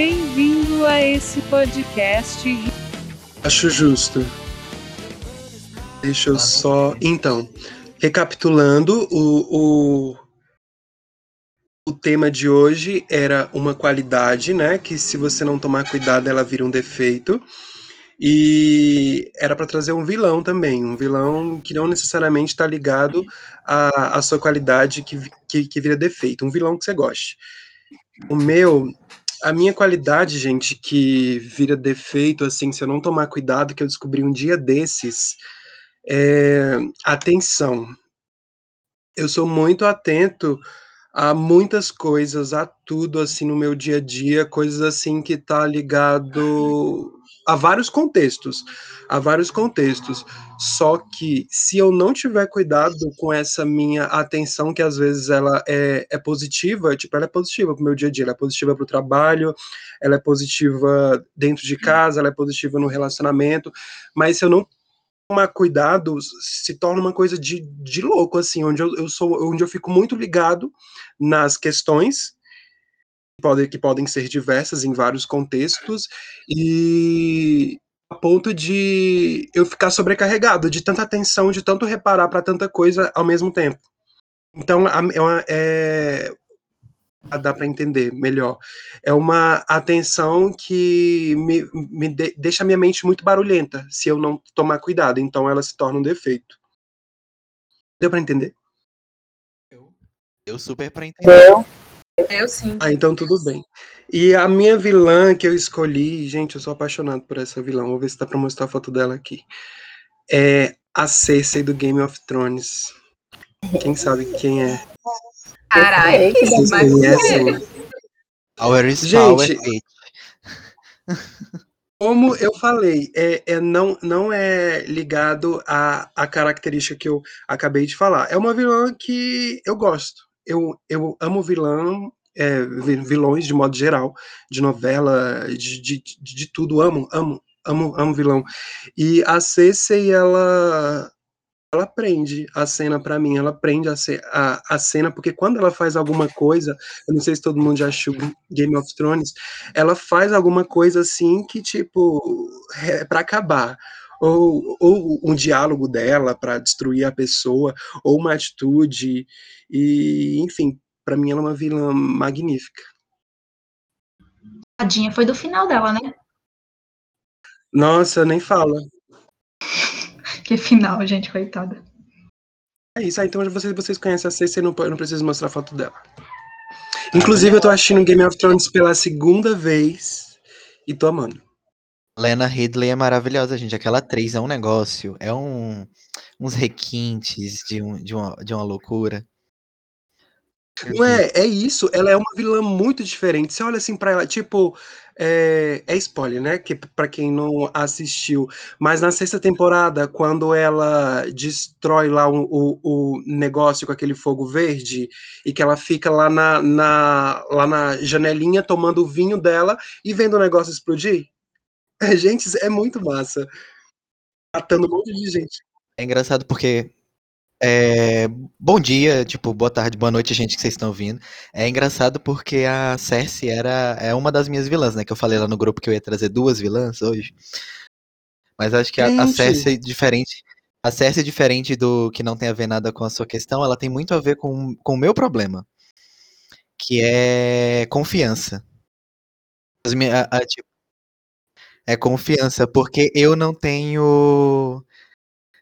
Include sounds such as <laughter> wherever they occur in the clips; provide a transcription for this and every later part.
Bem-vindo a esse podcast. Acho justo. Deixa eu só. Então, recapitulando, o, o, o tema de hoje era uma qualidade, né? Que se você não tomar cuidado, ela vira um defeito. E era para trazer um vilão também, um vilão que não necessariamente está ligado à, à sua qualidade que, que, que vira defeito, um vilão que você goste. O meu, a minha qualidade, gente, que vira defeito, assim, se eu não tomar cuidado, que eu descobri um dia desses, é atenção. Eu sou muito atento a muitas coisas, a tudo, assim, no meu dia a dia, coisas assim que tá ligado a vários contextos, a vários contextos. Só que se eu não tiver cuidado com essa minha atenção, que às vezes ela é, é positiva, tipo, ela é positiva para o meu dia a dia, ela é positiva para o trabalho, ela é positiva dentro de casa, ela é positiva no relacionamento, mas se eu não tomar cuidado, se torna uma coisa de, de louco, assim, onde eu, eu sou, onde eu fico muito ligado nas questões podem, que podem ser diversas em vários contextos, e a ponto de eu ficar sobrecarregado de tanta atenção, de tanto reparar para tanta coisa ao mesmo tempo. Então, é, uma, é dá para entender melhor. É uma atenção que me, me de, deixa minha mente muito barulhenta se eu não tomar cuidado. Então, ela se torna um defeito. Deu para entender? Eu, eu super para entender. Eu. Eu sim. Ah, então tudo bem. E a minha vilã que eu escolhi, gente, eu sou apaixonado por essa vilã. Vou ver se dá pra mostrar a foto dela aqui. É a Cersei do Game of Thrones. Quem sabe quem é? Caralho, Vocês mas conhecem? Power is Gente, power. Como eu falei, é, é não, não é ligado à, à característica que eu acabei de falar. É uma vilã que eu gosto. Eu, eu amo vilão, é, vilões de modo geral, de novela, de, de, de tudo. Amo, amo, amo, amo vilão. E a Cersei, ela ela prende a cena para mim, ela prende a, a, a, cena, porque quando ela faz alguma coisa, eu não sei se todo mundo já assistiu Game of Thrones, ela faz alguma coisa assim que, tipo, é para acabar. Ou, ou um diálogo dela para destruir a pessoa, ou uma atitude, e enfim, para mim ela é uma vilã magnífica. Tadinha, foi do final dela, né? Nossa, nem fala. <laughs> Que final, gente, coitada. É isso, aí, então vocês, vocês conhecem a Cersei, não, eu não preciso mostrar a foto dela. Inclusive, eu tô assistindo Game of Thrones pela segunda vez e tô amando. Lena Ridley é maravilhosa, gente. Aquela atriz é um negócio, é um, uns requintes de, um, de, uma, de uma loucura. Ué, é isso. Ela é uma vilã muito diferente. Você olha assim pra ela, tipo, é, é spoiler, né? Que para quem não assistiu. Mas na sexta temporada, quando ela destrói lá o, o, o, negócio com aquele fogo verde e que ela fica lá na, na, lá na janelinha tomando o vinho dela e vendo o negócio explodir. É, <laughs> gente, é muito massa. Matando um monte de gente. É engraçado porque é, bom dia, tipo, boa tarde, boa noite, gente que vocês estão ouvindo. É engraçado porque a Cersei era é uma das minhas vilãs, né? Que eu falei lá no grupo que eu ia trazer duas vilãs hoje. Mas acho que a, a Cersei diferente, a Cersei diferente do que não tem a ver nada com a sua questão, ela tem muito a ver com, com o meu problema, que é confiança. A, a, tipo, é confiança, porque eu não tenho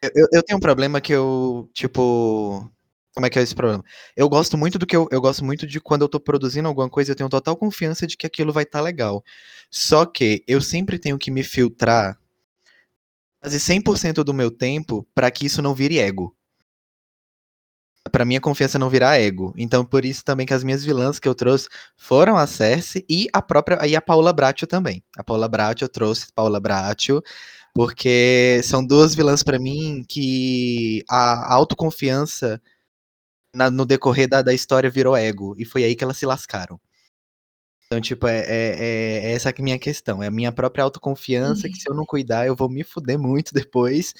eu, eu tenho um problema que eu, tipo. Como é que é esse problema? Eu gosto muito do que eu, eu gosto muito de quando eu tô produzindo alguma coisa, eu tenho total confiança de que aquilo vai estar tá legal. Só que eu sempre tenho que me filtrar quase 100% do meu tempo para que isso não vire ego. Para minha confiança não virar ego. Então por isso também que as minhas vilãs que eu trouxe foram a Cersei e a própria e a Paula Bracho também. A Paula Bracho eu trouxe Paula Bracho porque são duas vilãs para mim que a autoconfiança na, no decorrer da, da história virou ego. E foi aí que elas se lascaram. Então, tipo, é, é, é essa que é a minha questão. É a minha própria autoconfiança, que se eu não cuidar, eu vou me fuder muito depois.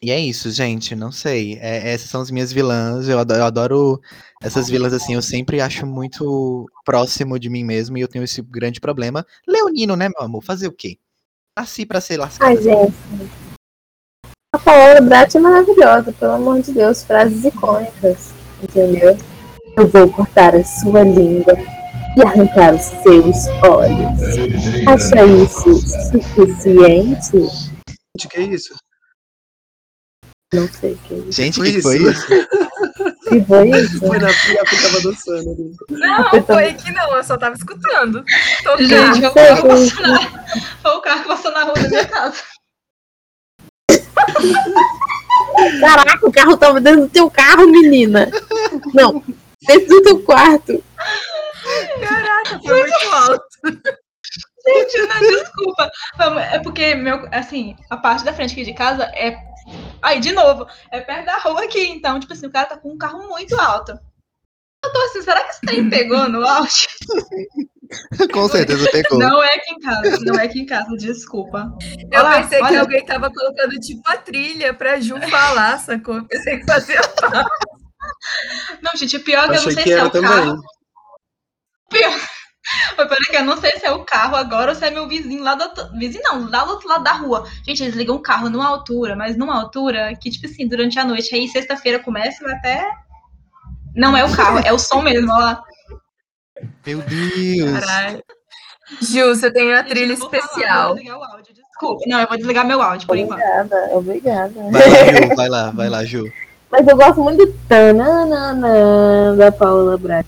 E é isso, gente. Não sei. É- essas são as minhas vilãs. Eu adoro, eu adoro essas vilãs assim. Eu sempre acho muito próximo de mim mesmo e eu tenho esse grande problema. Leonino, né, meu amor? Fazer o quê? Nasci pra ser lascado. Ai, gente. A Paola Brat é maravilhosa, pelo amor de Deus. Frases icônicas, entendeu? Eu vou cortar a sua língua e arrancar os seus olhos. Acha isso suficiente? Gente, que isso? Não sei o que é isso. Gente, Foi que foi isso? <laughs> Que foi isso? Foi na fila que tava dançando ali. Não, foi que não, eu só tava escutando. Tocar. Gente, foi o carro passou na... Foi o carro passou na rua da minha casa. Caraca, o carro tava dentro do teu carro, menina. Não, dentro do teu quarto. Caraca, foi muito alto. Gente, não, desculpa. É porque, meu, assim, a parte da frente aqui de casa é. Aí, de novo, é perto da rua aqui. Então, tipo assim, o cara tá com um carro muito alto. Eu tô assim, será que esse trem pegou no áudio? <laughs> Com certeza pegou. Não é aqui em casa, não é aqui em casa, desculpa. Eu Olha lá, pensei que olha. alguém tava colocando tipo a trilha pra Ju falar, sacou? Eu pensei que fazia. Não, gente, pior que eu não sei que se é era o também. carro. Mas peraí que eu não sei se é o carro agora ou se é meu vizinho lá do outro. Vizinho não, lá do outro lado da rua. Gente, eles ligam o carro numa altura, mas numa altura que, tipo assim, durante a noite. Aí sexta-feira começa e vai até. Não é o carro, é o som mesmo, olha lá. Meu Deus. Caralho. Ju, você tem uma Gente, trilha falar, especial. eu vou desligar o áudio, desculpa. Não, eu vou desligar meu áudio por enquanto. Obrigada, obrigada. Vai lá, Ju. Vai lá, vai lá, Ju. Mas eu gosto muito do tananana da Paola Brat.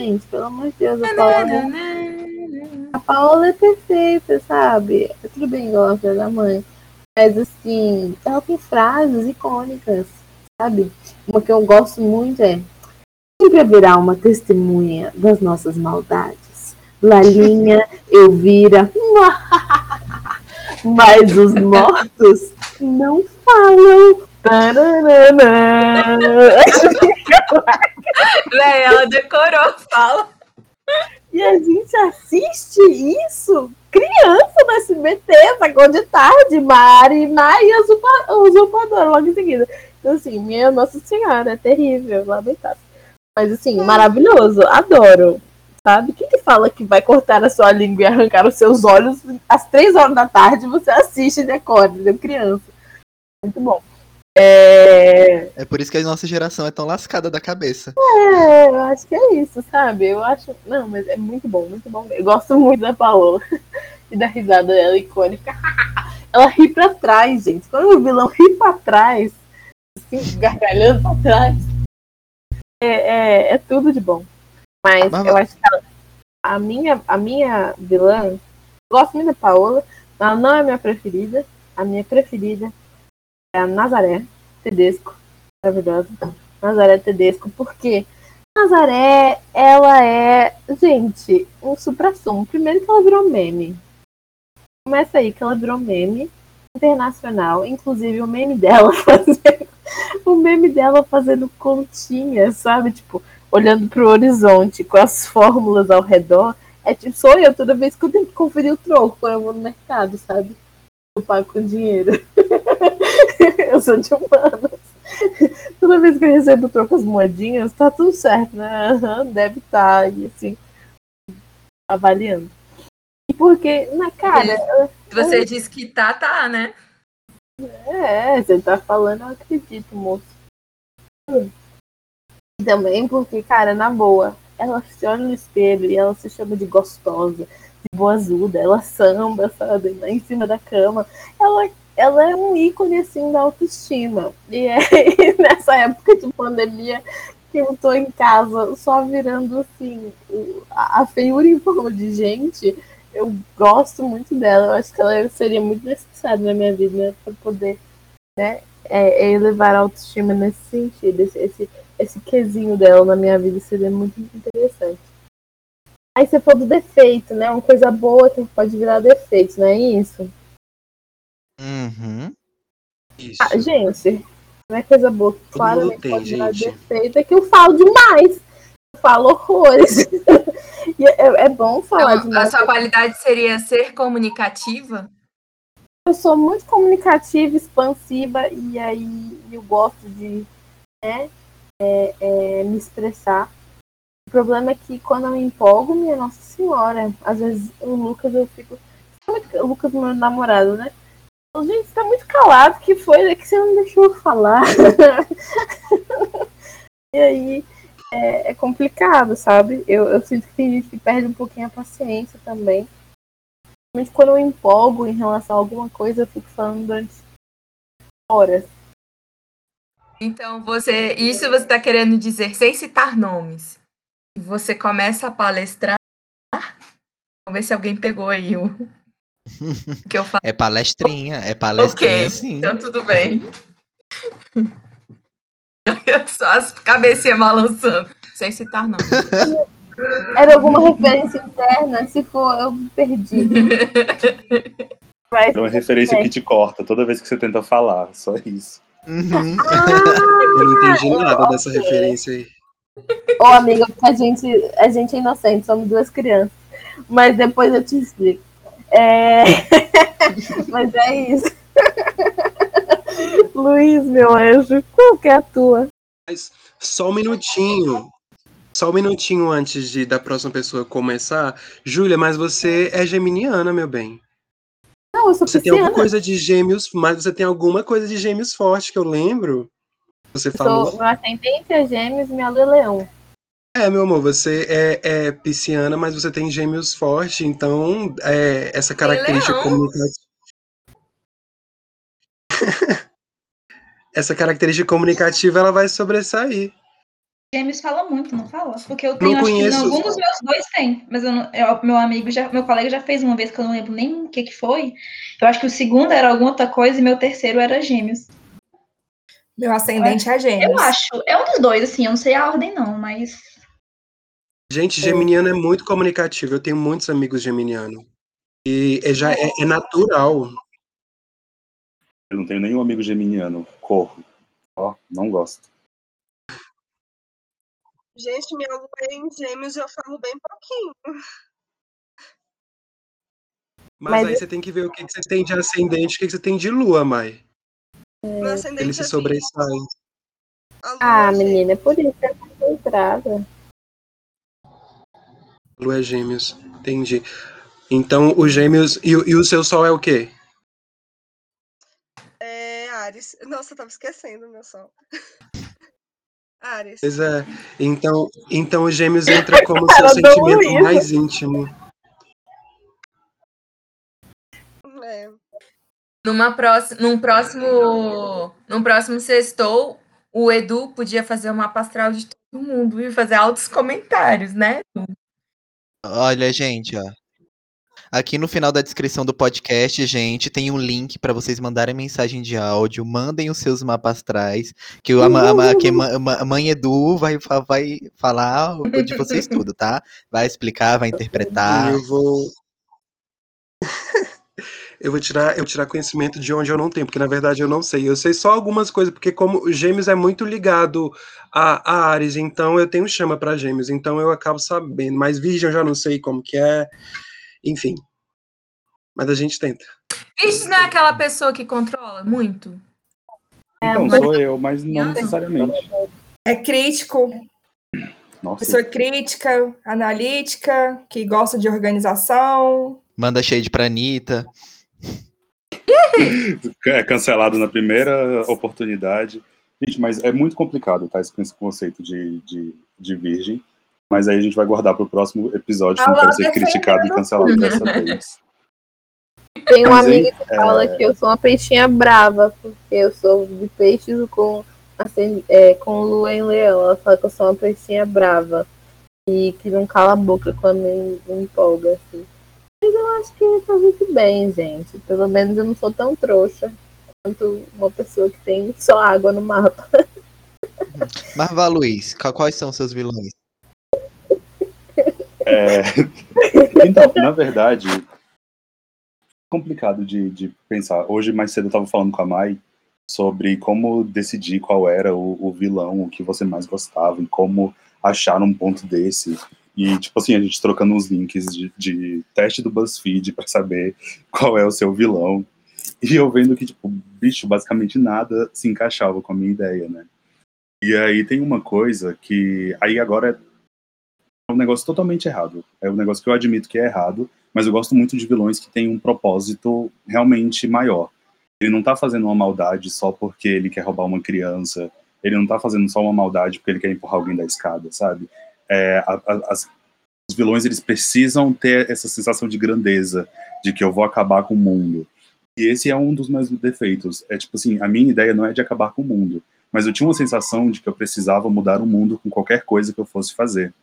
Gente, pelo amor de Deus, a Paola, a Paola é perfeita, sabe? Tudo bem, gosta da mãe. Mas assim, ela tem frases icônicas, sabe? Uma que eu gosto muito é sempre haverá uma testemunha das nossas maldades. Lalinha, <laughs> Elvira, <laughs> mas os mortos não falam. Tananana. <laughs> <laughs> Véi, ela decorou, fala. E a gente assiste isso criança no SBT, sacou de tarde, Mari, Mai e a usurpa- usurpadora logo em seguida. Então, assim, minha Nossa Senhora, é terrível, lamentável. Mas, assim, maravilhoso, adoro. Sabe? Quem que fala que vai cortar a sua língua e arrancar os seus olhos às três horas da tarde? Você assiste e decora, entendeu? Criança. Muito bom. É... É por isso que a nossa geração é tão lascada da cabeça. É, eu acho que é isso, sabe? Eu acho. Não, mas é muito bom, muito bom. Eu gosto muito da Paola <laughs> e da risada dela icônica. <laughs> Ela ri pra trás, gente. Quando o vilão ri pra trás, assim, gargalhando pra trás, é, é, é tudo de bom. Mas Mas- eu acho que ela- a, minha, a minha vilã, gosto muito da Paola, ela não é a minha preferida. A minha preferida a Nazaré Tedesco. Maravilhosa. Nazaré Tedesco, porque Nazaré, ela é, gente, um supra-sumo. Primeiro que ela virou meme. Começa aí que ela virou meme internacional, inclusive o meme dela <laughs> fazendo o meme dela fazendo continha, sabe? Tipo, olhando pro horizonte com as fórmulas ao redor. É tipo, sou eu toda vez que eu tenho que conferir o troco quando eu vou no mercado, sabe? Eu pago com dinheiro. <laughs> eu sou de humanos. <laughs> Toda vez que eu recebo troco as moedinhas, tá tudo certo, né? Aham, deve estar, e assim, avaliando. E porque, na cara, Se você disse que tá, tá, né? é, você tá falando, eu acredito, moço. E Também porque, cara, na boa, ela se olha no espelho e ela se chama de gostosa, de boazuda, ela samba, sabe, lá em cima da cama. Ela, ela é um ícone, assim, da autoestima. E é <laughs> nessa época de pandemia que eu tô em casa só virando, assim, a feiura em forma de gente, eu gosto muito dela. Eu acho que ela seria muito necessária na minha vida para poder né, é, é elevar a autoestima nesse sentido. Esse, esse, esse quesinho dela na minha vida seria muito interessante. Aí você falou do defeito, né? Uma coisa boa que pode virar defeito, não é isso? Uhum. Isso. Ah, gente, não é coisa boa que Todo claramente mundo tem, pode gente. defeito, é que eu falo demais. Eu falo horrores. <laughs> E é, é bom falar Então, a demais. sua qualidade seria ser comunicativa? eu sou muito comunicativa, expansiva, e aí eu gosto de né, é, é, me expressar. O problema é que quando eu me empolgo, minha Nossa Senhora, às vezes o Lucas eu fico. O Lucas, meu namorado, né? Gente, tá muito calado, que foi que você não deixou falar. <laughs> e aí é, é, complicado, sabe? Eu, eu sinto que tem gente perde um pouquinho a paciência também. Principalmente quando eu empolgo em relação a alguma coisa, eu fico falando durante horas. Então, você, isso você está querendo dizer, sem citar nomes. Você começa a palestrar. Vamos ver se alguém pegou aí o que eu falo. É palestrinha, é palestrinha Ok, sim. então tudo bem. Só as cabecinhas balançando, sem citar nomes. Era alguma referência interna? Se for, eu perdi. Vai É uma referência que te corta toda vez que você tenta falar, só isso. Uhum. Eu não entendi nada dessa referência aí. Ô, amiga, a gente, a gente é inocente, somos duas crianças. Mas depois eu te explico. É... <laughs> Mas é isso. <laughs> Luiz, meu anjo, qual que é a tua? Mas só um minutinho. Só um minutinho antes de da próxima pessoa começar. Júlia, mas você é geminiana, meu bem. Não, eu sou Você tem alguma coisa de gêmeos, mas você tem alguma coisa de gêmeos forte que eu lembro. Você Eu falou. Sou, meu ascendente é gêmeos, minha lua é leão. É, meu amor, você é, é pisciana, mas você tem gêmeos forte, então é, essa característica leão. comunicativa. <laughs> essa característica comunicativa ela vai sobressair. Gêmeos fala muito, não fala? Porque eu tenho, Não acho conheço. que algum dos meus dois tem, mas eu não- eu- meu amigo já, meu colega já fez uma vez que eu não lembro nem o que que foi. Eu acho que o segundo era alguma outra coisa e meu terceiro era gêmeos. Meu ascendente é gêmeos. Eu acho, é um dos dois, assim, eu não sei a ordem não, mas Gente, geminiano é muito comunicativo. Eu tenho muitos amigos geminianos. E é, já é, é natural. Eu não tenho nenhum amigo geminiano. Corro. Ó, não gosto. Gente, minha lua é em gêmeos e eu falo bem pouquinho. Mas, Mas aí eu- você tem que ver o que que você tem de ascendente, o que que você tem de lua, Mai. Meu ascendente Ele se é sobressai. Ah, é menina, é por isso que eu tô concentrada. Lua é gêmeos. Entendi. Então, os gêmeos. E, o- e o seu sol é o quê? É Ares. Nossa, eu tava esquecendo o meu sol. <laughs> Ares. Pois é. Então, então os gêmeos entra <laughs> como seu sentimento mais íntimo. É. Numa próxima, num próximo, num próximo sextou, o Edu podia fazer uma astral de todo mundo e fazer altos comentários, né? Olha, gente, ó. Aqui no final da descrição do podcast, gente, tem um link para vocês mandarem mensagem de áudio. Mandem os seus mapas astrais, que ama- ama- que a mãe Edu vai, vai falar de vocês tudo, tá? Vai explicar, vai <laughs> interpretar. Eu vou. Eu vou tirar, eu vou tirar conhecimento de onde eu não tenho, porque na verdade eu não sei. Eu sei só algumas coisas, porque como Gêmeos é muito ligado a, a Ares, então eu tenho chama para Gêmeos, então eu acabo sabendo. Mas Virgem eu já não sei como que é. Enfim. Mas a gente tenta. Isso não é aquela pessoa que controla muito? Então, mas- sou eu, mas não necessariamente. É crítico, Nossa, pessoa crítica, analítica, que gosta de organização. Manda shade pra Anitta. É cancelado na primeira oportunidade. Gente, mas é muito complicado, tá? Esse esse conceito de, de, de virgem. Mas aí a gente vai guardar para o próximo episódio, que Ah não lá, quero ser criticado e cancelado dessa vez. Tem um Mas, amigo hein, que fala que eu sou uma peixinha brava, porque eu sou de peixes com, assim, é, com lua em leão. Ela fala que eu sou uma peixinha brava e que não cala a boca quando me, me empolga, assim. Mas eu acho que tá muito bem, gente. Pelo menos eu não sou tão trouxa quanto uma pessoa que tem só água no mapa. <laughs> Mas vá, Luiz, quais são os seus vilões? É, <laughs> Então, na verdade, complicado de, de pensar. Hoje, mais cedo, eu estava falando com a Mai sobre como decidir qual era o, o vilão, o que você mais gostava, e como achar um ponto desse. E, tipo assim, a gente trocando uns links de, de teste do BuzzFeed para saber qual é o seu vilão. E eu vendo que, tipo, bicho, basicamente nada se encaixava com a minha ideia, né? E aí tem uma coisa que. Aí agora é um negócio totalmente errado. É um negócio que eu admito que é errado, mas eu gosto muito de vilões que têm um propósito realmente maior. Ele não tá fazendo uma maldade só porque ele quer roubar uma criança. Ele não tá fazendo só uma maldade porque ele quer empurrar alguém da escada, sabe? É, a, a, os vilões eles precisam ter essa sensação de grandeza, de que eu vou acabar com o mundo. E esse é um dos meus defeitos. É tipo assim, a minha ideia não é de acabar com o mundo, mas eu tinha uma sensação de que eu precisava mudar o mundo com qualquer coisa que eu fosse fazer.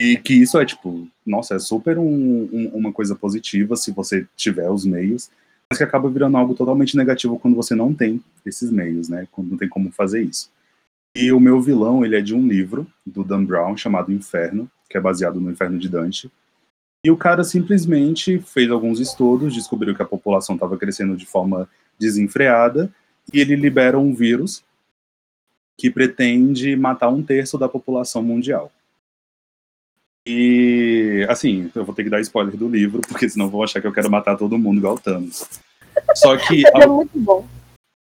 E que isso é tipo, nossa, é super um, um, uma coisa positiva se você tiver os meios, mas que acaba virando algo totalmente negativo quando você não tem esses meios, né? Quando não tem como fazer isso. E o meu vilão, ele é de um livro do Dan Brown chamado Inferno, que é baseado no Inferno de Dante. E o cara simplesmente fez alguns estudos, descobriu que a população estava crescendo de forma desenfreada, e ele libera um vírus que pretende matar um terço da população mundial. E, assim, eu vou ter que dar spoiler do livro, porque senão vou achar que eu quero matar todo mundo igual Thanos. Só que. <laughs> É muito bom.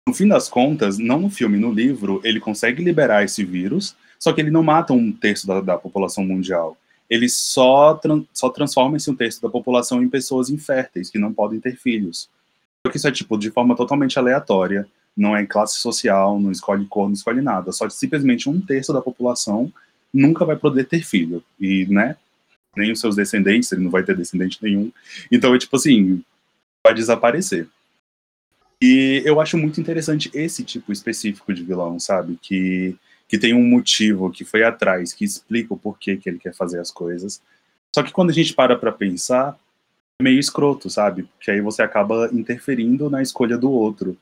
No fim das contas, não no filme, no livro, ele consegue liberar esse vírus, só que ele não mata um terço da, da população mundial. Ele só, só transforma esse um terço da população em pessoas inférteis, que não podem ter filhos. Só que isso é, tipo, de forma totalmente aleatória, não é classe social, não escolhe cor, não escolhe nada. Só simplesmente um terço da população nunca vai poder ter filho. E, né, nem os seus descendentes, ele não vai ter descendente nenhum. Então, é tipo assim, vai desaparecer. E eu acho muito interessante esse tipo específico de vilão, sabe? Que, que tem um motivo, que foi atrás, que explica o porquê que ele quer fazer as coisas. Só que quando a gente para pra pensar, é meio escroto, sabe? Porque aí você acaba interferindo na escolha do outro.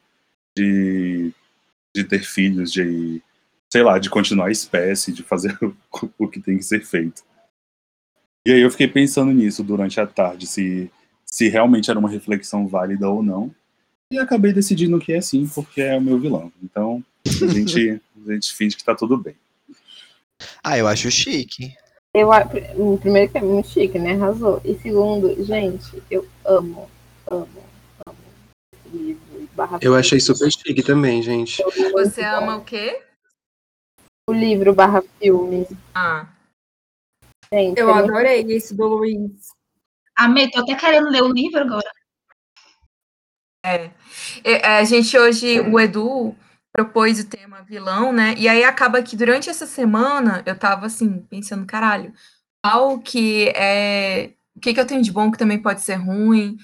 De, de ter filhos, de, sei lá, de continuar a espécie, de fazer <laughs> o, que tem que ser feito. E aí eu fiquei pensando nisso durante a tarde, se, se realmente era uma reflexão válida ou não. E acabei decidindo que é sim, porque é o meu vilão. Então, a gente, a gente finge que tá tudo bem. Ah, eu acho chique. Eu, primeiro que é muito chique, né? Arrasou. E segundo, gente, eu amo, amo, amo livro. Barra Eu achei super chique também, gente. Você ama o quê? o livro barra filme. Ah, Gente, Eu é muito- adorei esse do Luiz. Amei, tô até querendo ler o livro agora. É. É, A gente hoje, o Edu propôs o tema vilão, né? E aí acaba que durante essa semana eu tava assim, pensando, caralho, qual que é. O que, que eu tenho de bom que também pode ser ruim?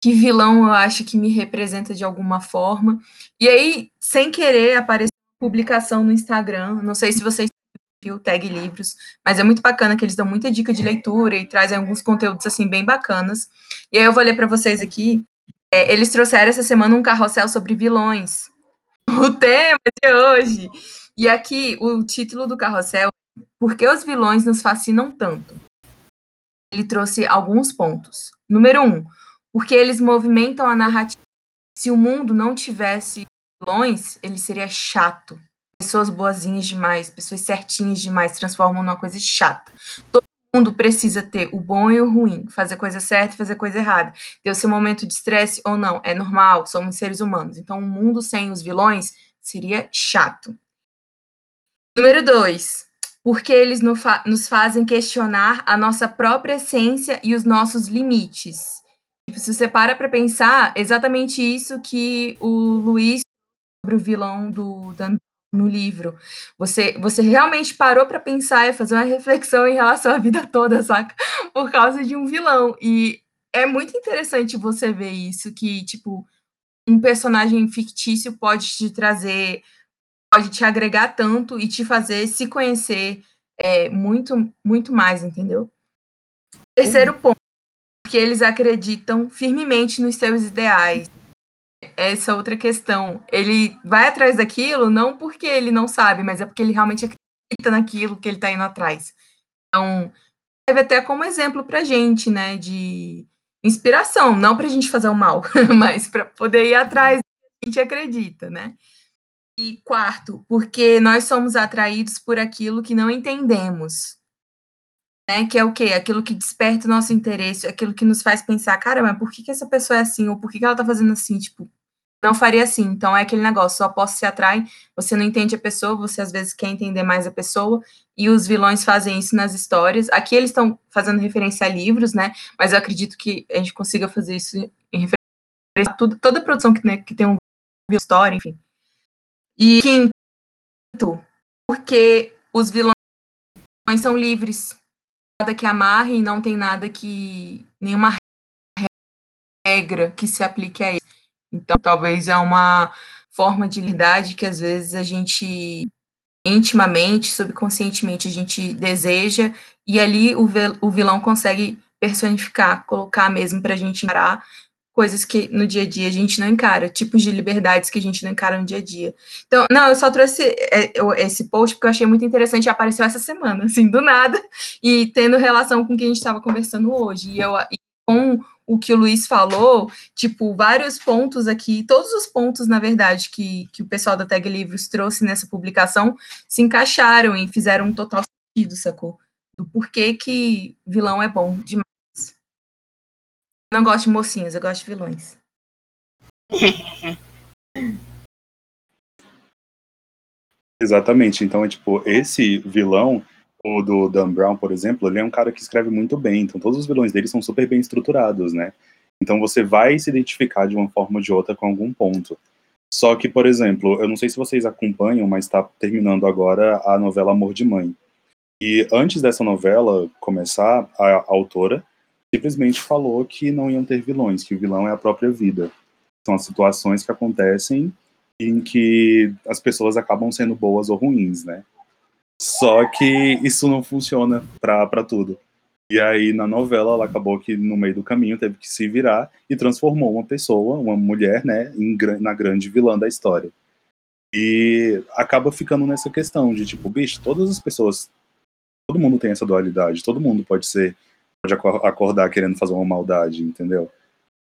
Que vilão eu acho que me representa de alguma forma? E aí, sem querer, apareceu publicação no Instagram. Não sei se vocês viu tag livros, mas é muito bacana que eles dão muita dica de leitura e trazem alguns conteúdos assim bem bacanas. E aí eu vou ler para vocês aqui. É, eles trouxeram essa semana um carrossel sobre vilões. <laughs> O tema de hoje. E aqui o título do carrossel é Por que os vilões nos fascinam tanto? Ele trouxe alguns pontos. Número um, porque eles movimentam a narrativa. Se o mundo não tivesse vilões, ele seria chato pessoas boazinhas demais, pessoas certinhas demais, transformam numa coisa chata. Todo mundo precisa ter o bom e o ruim, fazer coisa certa e fazer coisa errada. Ter o seu momento de estresse ou não, é normal, somos seres humanos. Então, um mundo sem os vilões seria chato. Número dois, porque eles nos fazem questionar a nossa própria essência e os nossos limites. Tipo, se você para para pensar, exatamente isso que o Luiz sobre o vilão do Dan no livro. Você, você realmente parou para pensar e fazer uma reflexão em relação à vida toda, saca? Por causa de um vilão. E é muito interessante você ver isso, que, tipo, um personagem fictício pode te trazer, pode te agregar tanto e te fazer se conhecer é, muito, muito mais, entendeu? Terceiro ponto, que eles acreditam firmemente nos seus ideais essa outra questão. Ele vai atrás daquilo não porque ele não sabe, mas é porque ele realmente acredita naquilo que ele está indo atrás. Então, serve até como exemplo para gente, né, de inspiração, não para a gente fazer o mal, <laughs> mas para poder ir atrás que a gente acredita, né? E quarto, porque nós somos atraídos por aquilo que não entendemos. Né, que é o quê? Aquilo que desperta o nosso interesse, aquilo que nos faz pensar, cara, mas por que, que essa pessoa é assim? Ou por que, que ela tá fazendo assim? Tipo, não faria assim. Então é aquele negócio, só posso se atrai, você não entende a pessoa, você às vezes quer entender mais a pessoa, e os vilões fazem isso nas histórias. Aqui eles estão fazendo referência a livros, né? Mas eu acredito que a gente consiga fazer isso em referência a tudo, toda produção que, né, que tem um história, enfim. E quinto, porque os vilões são livres. Nada que amarre, não tem nada que. nenhuma regra que se aplique a eles. Então, talvez é uma forma de liberdade que às vezes a gente intimamente, subconscientemente a gente deseja, e ali o, vilão consegue personificar, colocar mesmo para a gente encarar coisas que no dia a dia a gente não encara, tipos de liberdades que a gente não encara no dia a dia. Então, não, eu só trouxe é, esse post porque eu achei muito interessante, apareceu essa semana, assim, do nada, e tendo relação com o que a gente estava conversando hoje. E, eu, e com o que o Luiz falou, tipo, vários pontos aqui, todos os pontos, na verdade, que, que o pessoal da Tag Livros trouxe nessa publicação se encaixaram e fizeram um total sentido, sacou? Do porquê que vilão é bom demais. Não gosto de mocinhos, eu gosto de vilões. <laughs> Exatamente. Então, é tipo, esse vilão, o do Dan Brown, por exemplo, ele é um cara que escreve muito bem. Então, todos os vilões dele são super bem estruturados, né? Então, você vai se identificar de uma forma ou de outra com algum ponto. Só que, por exemplo, eu não sei se vocês acompanham, mas está terminando agora a novela Amor de Mãe. E antes dessa novela começar, a autora simplesmente falou que não iam ter vilões, que o vilão é a própria vida. São as situações que acontecem em que as pessoas acabam sendo boas ou ruins, né? Só que isso não funciona para tudo. E aí, na novela, ela acabou que no meio do caminho teve que se virar e transformou uma pessoa, uma mulher, né, em, na grande vilã da história. E acaba ficando nessa questão de tipo, bicho, todas as pessoas, todo mundo tem essa dualidade, todo mundo pode ser, pode acordar querendo fazer uma maldade, entendeu?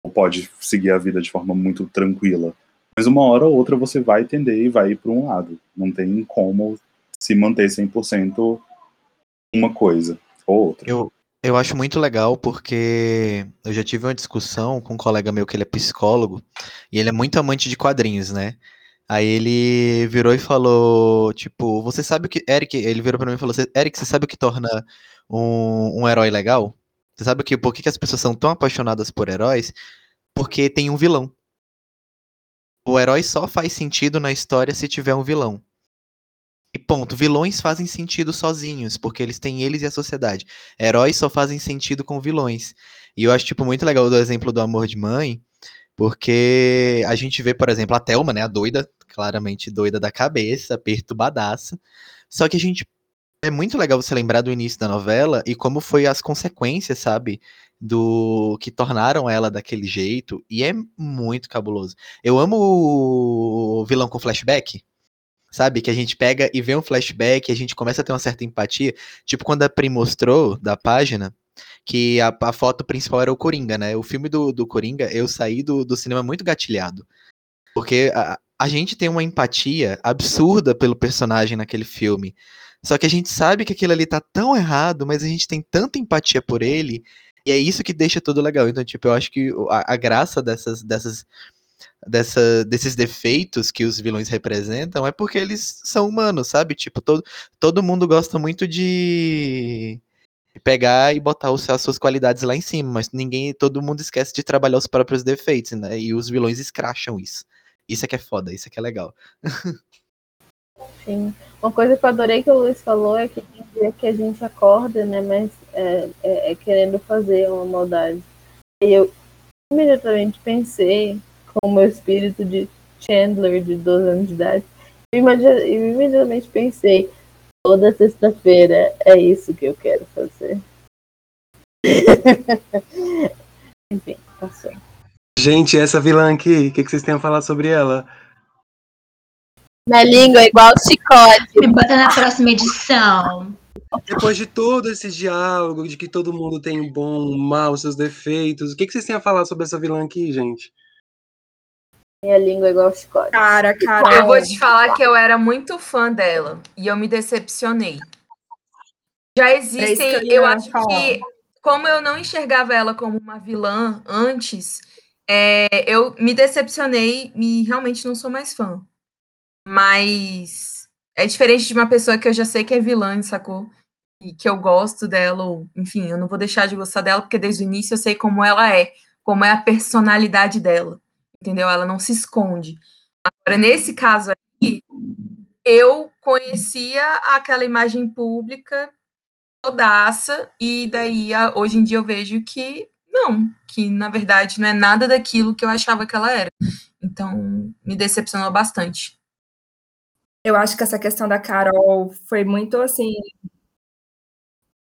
Ou pode seguir a vida de forma muito tranquila. Mas uma hora ou outra você vai tender e vai ir para um lado. Não tem como se manter 100% uma coisa ou outra. Eu, eu acho muito legal porque eu já tive uma discussão com um colega meu que ele é psicólogo e ele é muito amante de quadrinhos, né? Aí ele virou e falou, tipo, você sabe o que. Eric, ele virou pra mim e falou: Eric, você sabe o que torna um, um herói legal? Você sabe o que, por que, que as pessoas são tão apaixonadas por heróis? Porque tem um vilão. O herói só faz sentido na história se tiver um vilão. E ponto. Vilões fazem sentido sozinhos, porque eles têm eles e a sociedade. Heróis só fazem sentido com vilões. E eu acho, tipo, muito legal o exemplo do amor de mãe, porque a gente vê, por exemplo, a Thelma, né, a doida, claramente doida da cabeça, perturbadaça. Só que a gente. É muito legal você lembrar do início da novela e como foi as consequências, sabe? Do que tornaram ela daquele jeito. E é muito cabuloso. Eu amo o vilão com flashback sabe? Que a gente pega e vê um flashback, e a gente começa a ter uma certa empatia. Tipo quando a Pri mostrou da página que a, a foto principal era o Coringa, né? O filme do, do Coringa, eu saí do, do cinema muito gatilhado. Porque a, a gente tem uma empatia absurda pelo personagem naquele filme. Só que a gente sabe que aquilo ali tá tão errado, mas a gente tem tanta empatia por ele, e é isso que deixa tudo legal. Então, tipo, eu acho que a, a graça dessas, dessas dessa, desses defeitos que os vilões representam é porque eles são humanos, sabe? Tipo, todo, todo mundo gosta muito de pegar e botar os, as suas qualidades lá em cima, mas ninguém, todo mundo esquece de trabalhar os próprios defeitos, né? E os vilões escracham isso. Isso é que é foda, isso é que é legal. <laughs> Sim. Uma coisa que eu adorei que o Luiz falou é que tem dia que a gente acorda, né? Mas é, é, é querendo fazer uma maldade. E eu imediatamente pensei com o meu espírito de Chandler de 12 anos de idade. Eu imediatamente pensei, toda sexta-feira é isso que eu quero fazer. <laughs> Enfim, passou. Gente, essa vilã aqui, o que, que vocês têm a falar sobre ela? Na língua, igual chicote. Me bota na próxima edição. Depois de todo esse diálogo, de que todo mundo tem o bom, o mal, seus defeitos, o que, que vocês têm a falar sobre essa vilã aqui, gente? Minha língua é igual chicote. Cara, cara. Eu vou te falar que eu era muito fã dela e eu me decepcionei. Já existem, É eu eu acho falar. que, como eu não enxergava ela como uma vilã antes, É, eu me decepcionei e realmente não sou mais fã. Mas é diferente de uma pessoa que eu já sei que é vilã, sacou? E que eu gosto dela, ou enfim, eu não vou deixar de gostar dela, porque desde o início eu sei como ela é, como é a personalidade dela. Entendeu? Ela não se esconde. Agora, nesse caso aqui, eu conhecia aquela imagem pública todaça, e daí hoje em dia eu vejo que não, que na verdade não é nada daquilo que eu achava que ela era. Então, me decepcionou bastante. Eu acho que essa questão da Carol foi muito assim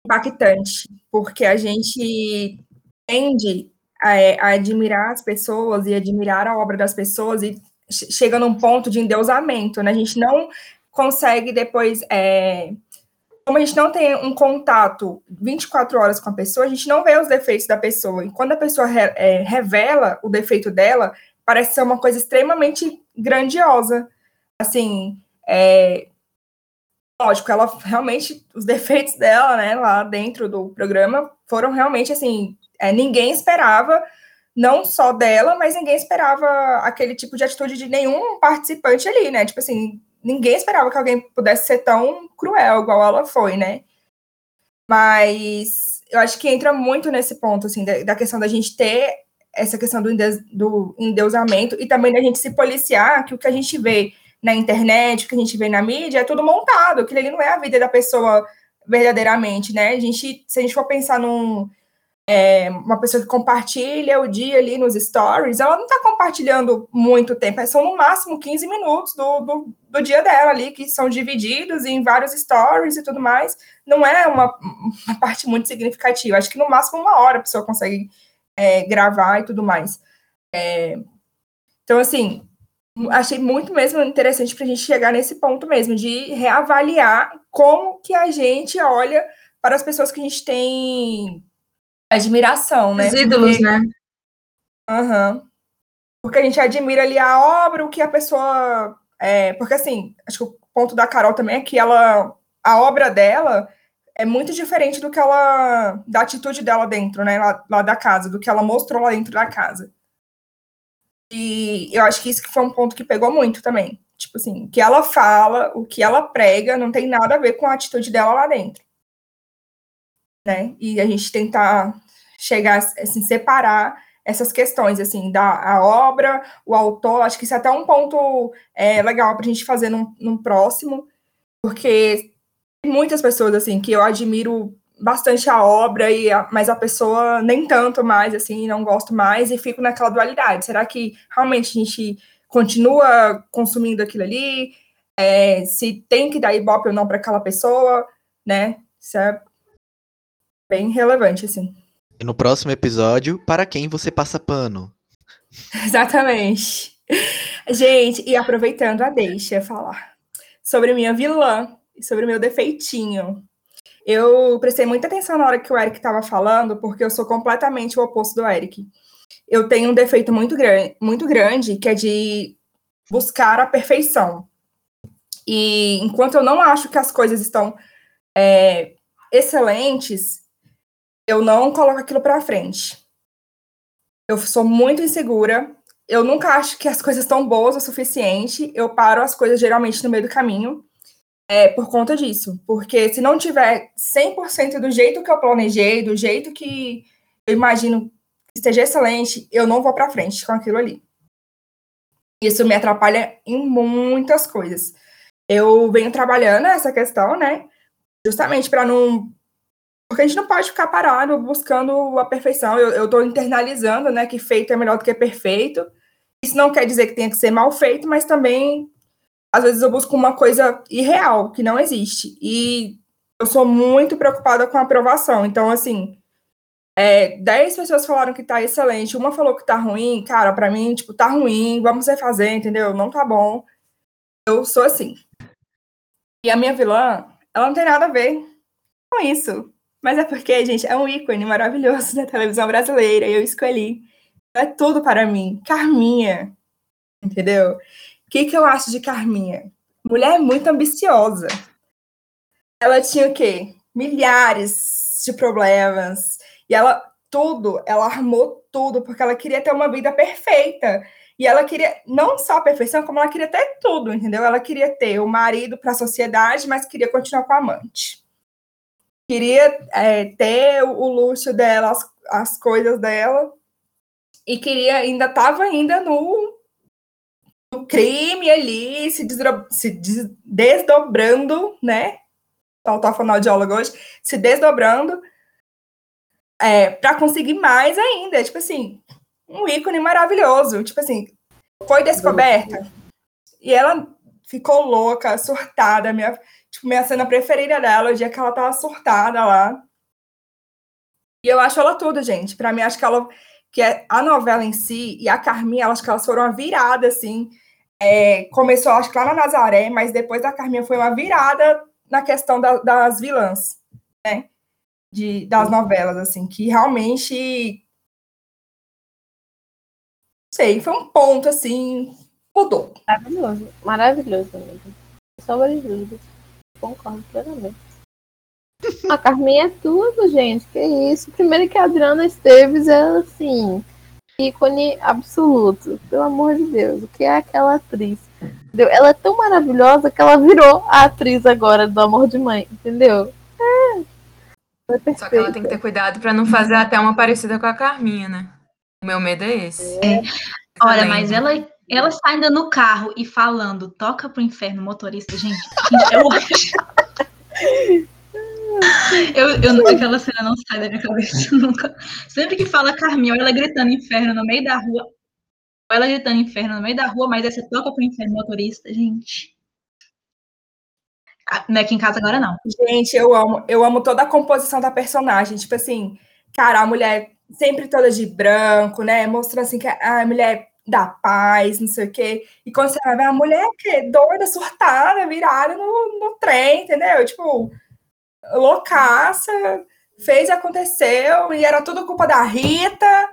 impactante, porque a gente tende a, é, a admirar as pessoas e admirar a obra das pessoas e che- chega num ponto de endeusamento, né? A gente não consegue depois, é, como a gente não tem um contato 24 horas com a pessoa, a gente não vê os defeitos da pessoa. E quando a pessoa re- é, revela o defeito dela, parece ser uma coisa extremamente grandiosa. Assim, é, lógico, ela realmente, os defeitos dela, né, lá dentro do programa, foram realmente assim, é, ninguém esperava, não só dela, mas ninguém esperava aquele tipo de atitude de nenhum participante ali, né? Tipo assim, ninguém esperava que alguém pudesse ser tão cruel igual ela foi, né? Mas eu acho que entra muito nesse ponto, assim, da, da questão da gente ter essa questão do, endeus- do endeusamento e também da gente se policiar, que o que a gente vê na internet, o que a gente vê na mídia, é tudo montado, aquilo ali não é a vida da pessoa verdadeiramente, né? A gente, se a gente for pensar num é, uma pessoa que compartilha o dia ali nos stories, ela não está compartilhando muito tempo, é são no máximo 15 minutos do, do, do dia dela ali, que são divididos em vários stories e tudo mais. Não é uma, uma parte muito significativa. Acho que no máximo uma hora a pessoa consegue é, gravar e tudo mais. É, então, assim, achei muito mesmo interessante para a gente chegar nesse ponto mesmo, de reavaliar como que a gente olha para as pessoas que a gente tem admiração, né? Os ídolos, Porque- né? Aham. Porque a gente admira ali a obra, o que a pessoa. É, porque assim, acho que o ponto da Carol também é que ela. A obra dela é muito diferente do que ela. da atitude dela dentro, né? Lá, lá da casa, do que ela mostrou lá dentro da casa. E eu acho que isso que foi um ponto que pegou muito também. Tipo assim, o que ela fala, o que ela prega, não tem nada a ver com a atitude dela lá dentro. Né? E a gente tentar chegar, assim, separar essas questões, assim, da a obra, o autor, acho que isso é até um ponto é, legal para a gente fazer num, num próximo, porque muitas pessoas, assim, que eu admiro bastante a obra, e a- mas a pessoa nem tanto mais, assim, não gosto mais, e fico naquela dualidade. Será que realmente a gente continua consumindo aquilo ali? É, se tem que dar ibope ou não para aquela pessoa, né? Isso é bem relevante, assim. E no próximo episódio, para quem você passa pano? <laughs> Exatamente. Gente, e aproveitando a deixa falar sobre minha vilã e sobre meu defeitinho. Eu prestei muita atenção na hora que o Eric estava falando, porque eu sou completamente o oposto do Eric. Eu tenho um defeito muito, gran muito grande, que é de buscar a perfeição. E enquanto eu não acho que as coisas estão é, excelentes, eu não coloco aquilo para frente. Eu sou muito insegura. Eu nunca acho que as coisas estão boas o suficiente. Eu paro as coisas geralmente no meio do caminho. É por conta disso. Porque se não tiver 100% do jeito que eu planejei, do jeito que eu imagino que esteja excelente, eu não vou para frente com aquilo ali. Isso me atrapalha em muitas coisas. Eu venho trabalhando essa questão, né? Justamente para não porque a gente não pode ficar parado buscando a perfeição. Eu estou internalizando, né, que feito é melhor do que perfeito. Isso não quer dizer que tenha que ser mal feito, mas também, às vezes, eu busco uma coisa irreal, que não existe. E eu sou muito preocupada com a aprovação. Então, assim, é, dez pessoas falaram que tá excelente, uma falou que tá ruim. Cara, para mim, tipo, tá ruim, vamos refazer, entendeu? Não tá bom. Eu sou assim. E a minha vilã, ela não tem nada a ver com isso. Mas é porque, gente, é um ícone maravilhoso da televisão brasileira. Eu escolhi. É tudo para mim. Carminha. Entendeu? Que, que eu acho de Carminha? Mulher muito ambiciosa. Ela tinha o quê? Milhares de problemas. E ela tudo, ela armou tudo, porque ela queria ter uma vida perfeita. E ela queria não só a perfeição, como ela queria ter tudo, entendeu? Ela queria ter o marido para a sociedade, mas queria continuar com a amante. Queria é, ter o luxo dela, as, as coisas dela, e queria, ainda estava ainda no, crime ali, se, se des- desdobrando, né? Faltar fonoaudiólogo hoje, se desdobrando é, para conseguir mais ainda. Tipo assim, um ícone maravilhoso. Tipo assim, foi descoberta. E ela ficou louca, surtada. Minha, tipo, minha cena preferida dela, o dia que ela tava surtada lá. E eu acho ela tudo, gente. Para mim, acho que ela que é a novela em si e a Carminha, acho que elas foram uma virada, assim. É, começou, acho que lá na Nazaré, mas depois da Carminha foi uma virada na questão da- das vilãs, né? De, das novelas, assim, que realmente. Sei, foi um ponto, assim, mudou. Maravilhoso, maravilhoso mesmo. Sobre dúvidas. Concordo plenamente. A Carminha é tudo, gente. Que isso. Primeiro que a Adriana Esteves é assim, ícone absoluto. Pelo amor de Deus. O que é aquela atriz? Entendeu? Ela é tão maravilhosa que ela virou a atriz agora do Amor de Mãe, entendeu? É. Perfeita. Só que ela tem que ter cuidado pra não fazer até uma parecida com a Carminha, né? O meu medo é esse. Olha, Também. mas ela, ela está ainda no carro e falando, toca pro inferno, motorista, gente. gente, <laughs> eu acho. Eu, eu, aquela cena não sai da minha cabeça <laughs> nunca. Sempre que fala Carminha, ela gritando inferno no meio da rua, ela gritando inferno no meio da rua, mas essa toca pro inferno, motorista, gente. Ah, Não é aqui em casa agora, não. Gente, eu amo, eu amo toda a composição da personagem. Tipo assim, cara, a mulher sempre toda de branco, né? Mostrando assim que a mulher da paz, não sei o quê. E quando você vai ver a mulher que é doida, surtada, virada no, no trem, entendeu? Tipo, loucaça, fez, aconteceu, e era tudo culpa da Rita.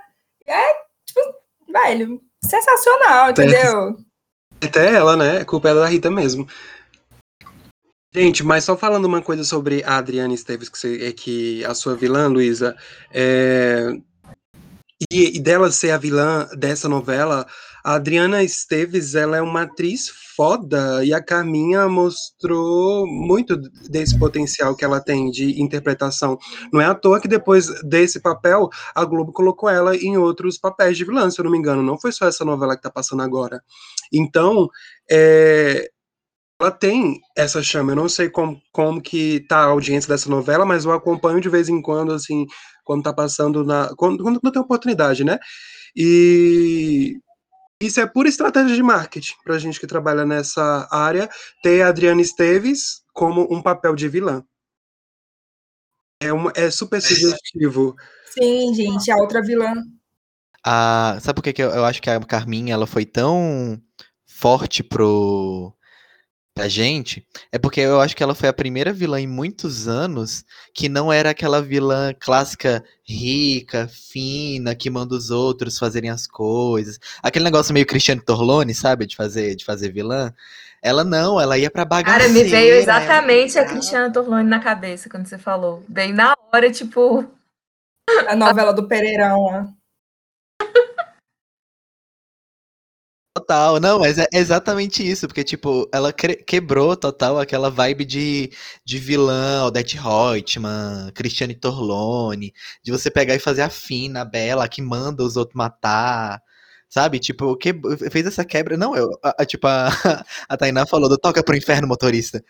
É, tipo, velho, sensacional, entendeu? Até ela, né? A culpa é da Rita mesmo. Gente, mas só falando uma coisa sobre a Adriana Esteves, que, você, é que a sua vilã, Luísa, é, e, e dela ser a vilã dessa novela, a Adriana Esteves, ela é uma atriz foda, e a Carminha mostrou muito desse potencial que ela tem de interpretação. Não é à toa que depois desse papel, a Globo colocou ela em outros papéis de vilã, se eu não me engano, não foi só essa novela que tá passando agora. Então, é, ela tem essa chama. Eu não sei como, como que tá a audiência dessa novela, mas eu acompanho de vez em quando, assim, quando tá passando na. Quando, quando, tem oportunidade, né? E isso é pura estratégia de marketing pra gente que trabalha nessa área, ter a Adriana Esteves como um papel de vilã. É, uma, é super sugestivo. Sim, gente, a outra vilã. A, sabe por que, que eu, eu acho que a Carminha ela foi tão forte pro pra gente? É porque eu acho que ela foi a primeira vilã em muitos anos que não era aquela vilã clássica rica, fina, que manda os outros fazerem as coisas. Aquele negócio meio Cristiano Torlone, sabe, de fazer de fazer vilã. Ela não, ela ia pra bagaceira. Cara, me veio ela- exatamente a Cristiana Torlone na cabeça quando você falou. Veio na hora, tipo. A novela do Pereirão, ó. Total, não, mas é exatamente isso, porque, tipo, ela quebrou total aquela vibe de, de vilã, Odete Reutemann, Cristiane Torlone, de você pegar e fazer a fina, a bela, que manda os outros matar, sabe? Tipo, que, fez essa quebra. Não, eu, a- a- tipo, a, <laughs> a Tainá falou do toca pro inferno, motorista.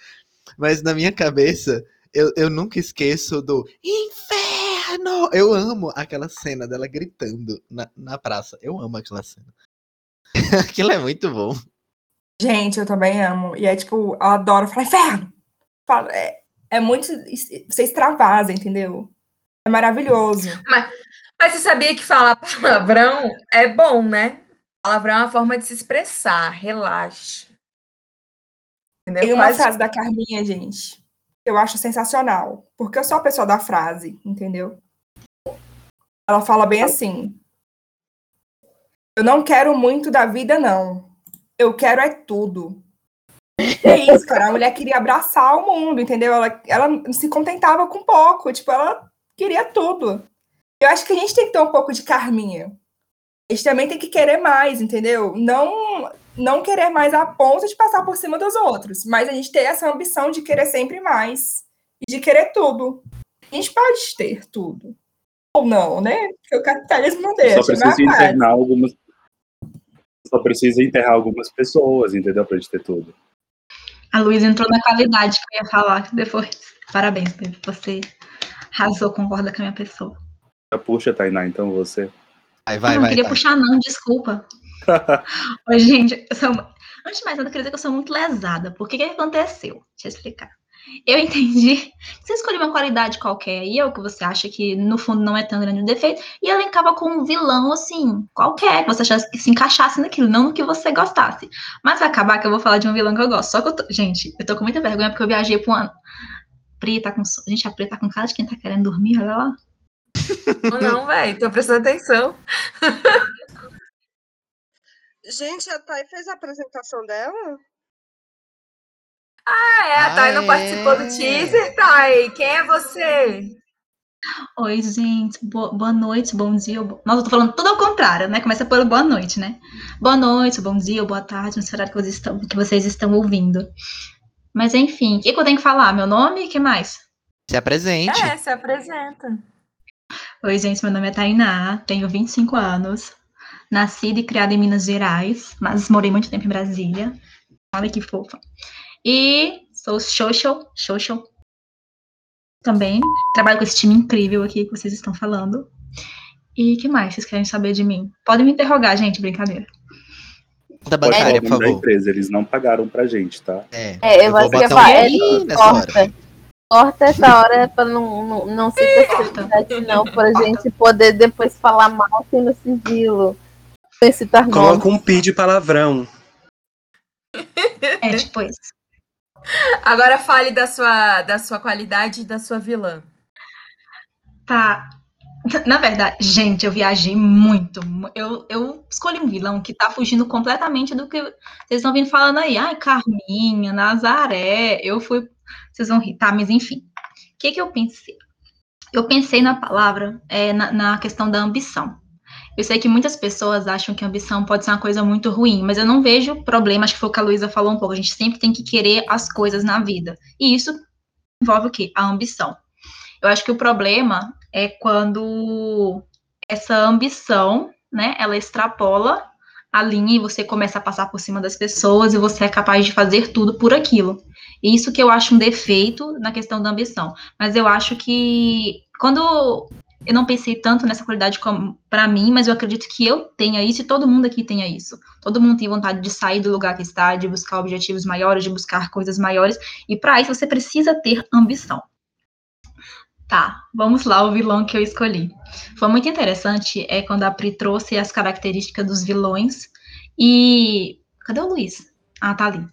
Mas na minha cabeça, eu, eu nunca esqueço do inferno! Eu amo aquela cena dela gritando na, na praça. Eu amo aquela cena. <laughs> Aquilo é muito bom. Gente, eu também amo. E é tipo, eu adoro falar inferno. Fala- É, é muito. Você extravasa, entendeu? É maravilhoso. Mas você sabia que falar palavrão é bom, né? Palavrão é uma forma de se expressar. Relaxe. Entendeu? Tem uma Quase- frase da Carminha, gente, que eu acho sensacional. Porque eu sou a pessoa da frase, entendeu? Ela fala bem assim. Eu não quero muito da vida, não. Eu quero é tudo. <laughs> É isso, cara. A mulher queria abraçar o mundo, entendeu? Ela, ela se contentava com pouco. Tipo, ela queria tudo. Eu acho que a gente tem que ter um pouco de karminha. A gente também tem que querer mais, entendeu? Não, não querer mais a ponto de passar por cima dos outros, mas a gente ter essa ambição de querer sempre mais e de querer tudo. A gente pode ter tudo. Ou não, né? Porque o capitalismo não deixa. Só precisa mas faz. internar algumas. Só precisa enterrar algumas pessoas, entendeu? Pra gente ter tudo. A Luísa entrou na qualidade que eu ia falar depois. Parabéns, Pedro. Você arrasou, concorda com a minha pessoa. Puxa, Tainá, então você. Vai, vai, eu não vai. queria vai. puxar, não, desculpa. <laughs> Oi, gente, eu sou... antes de mais nada, eu queria dizer que eu sou muito lesada. Por que que aconteceu? Deixa eu explicar. Eu entendi você escolheu uma qualidade qualquer aí, ou que você acha que no fundo não é tão grande um defeito, e elencava com um vilão, assim, qualquer, que você achasse que se encaixasse naquilo, não no que você gostasse. Mas vai acabar que eu vou falar de um vilão que eu gosto. Só que eu tô. Gente, eu tô com muita vergonha porque eu viajei pra uma. Pri tá com. Gente, a Pri tá com cara de quem tá querendo dormir, olha lá. Ou não, velho, tô prestando atenção. Gente, a Thay fez a apresentação dela? Ah, é, a Ah, Thay não é. participou do teaser, Thay. Quem é você? Oi, gente. Boa, boa noite, bom dia. bo- Nossa, eu tô falando tudo ao contrário, né? Começa pelo boa noite, né? Boa noite, bom dia, boa tarde, no horário que vocês estão, que vocês estão ouvindo. Mas enfim, o que, que eu tenho que falar? Meu nome? O que mais? Se apresente. É, se apresenta. Oi, gente, meu nome é Tainá, tenho 25 anos. Nascida e criada em Minas Gerais, mas morei muito tempo em Brasília. Olha que fofa. E sou social, social. Também trabalho com esse time incrível aqui que vocês estão falando. E que mais vocês querem saber de mim? Podem me interrogar, gente, brincadeira. Da por nome da favor. empresa, eles não pagaram pra gente, tá? É, É, eu, vou acho que falar, um é, hora. corta. Corta essa hora pra não, não, não se ter não, pra gente poder depois falar mal sem no sigilo. Sem citar nomes. Coloca um pi de palavrão. É tipo isso. Agora fale da sua, da sua qualidade e da sua vilã. Tá. Na verdade, gente, eu viajei muito. mu- Eu, eu escolhi um vilão que tá fugindo completamente do que vocês estão vindo falando aí. Ai, Carminha, Nazaré. Eu fui. Vocês vão rir, tá? Mas enfim. O que, que eu pensei? Eu pensei na palavra, é, na, na questão da ambição. Eu sei que muitas pessoas acham que ambição pode ser uma coisa muito ruim, mas eu não vejo problema. Acho que foi o que a Luísa falou um pouco. A gente sempre tem que querer as coisas na vida. E isso envolve o quê? A ambição. Eu acho que o problema é quando essa ambição, né, ela extrapola a linha e você começa a passar por cima das pessoas e você é capaz de fazer tudo por aquilo. Isso que eu acho um defeito na questão da ambição. Mas eu acho que quando eu não pensei tanto nessa qualidade como para mim, mas eu acredito que eu tenha isso e todo mundo aqui tenha isso. Todo mundo tem vontade de sair do lugar que está, de buscar objetivos maiores, de buscar coisas maiores, e para isso você precisa ter ambição. Tá, vamos lá, o vilão que eu escolhi. Foi muito interessante é quando a Pri trouxe as características dos vilões e. Cadê o Luiz? Ah, tá ali.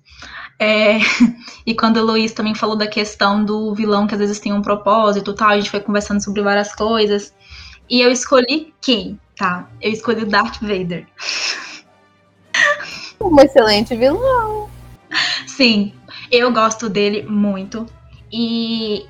É, <laughs> E quando o Luiz também falou da questão do vilão que às vezes tem um propósito e tal, a gente foi conversando sobre várias coisas. E eu escolhi quem? Tá, eu escolhi o Darth Vader. <laughs> Um excelente vilão. Sim, eu gosto dele muito. E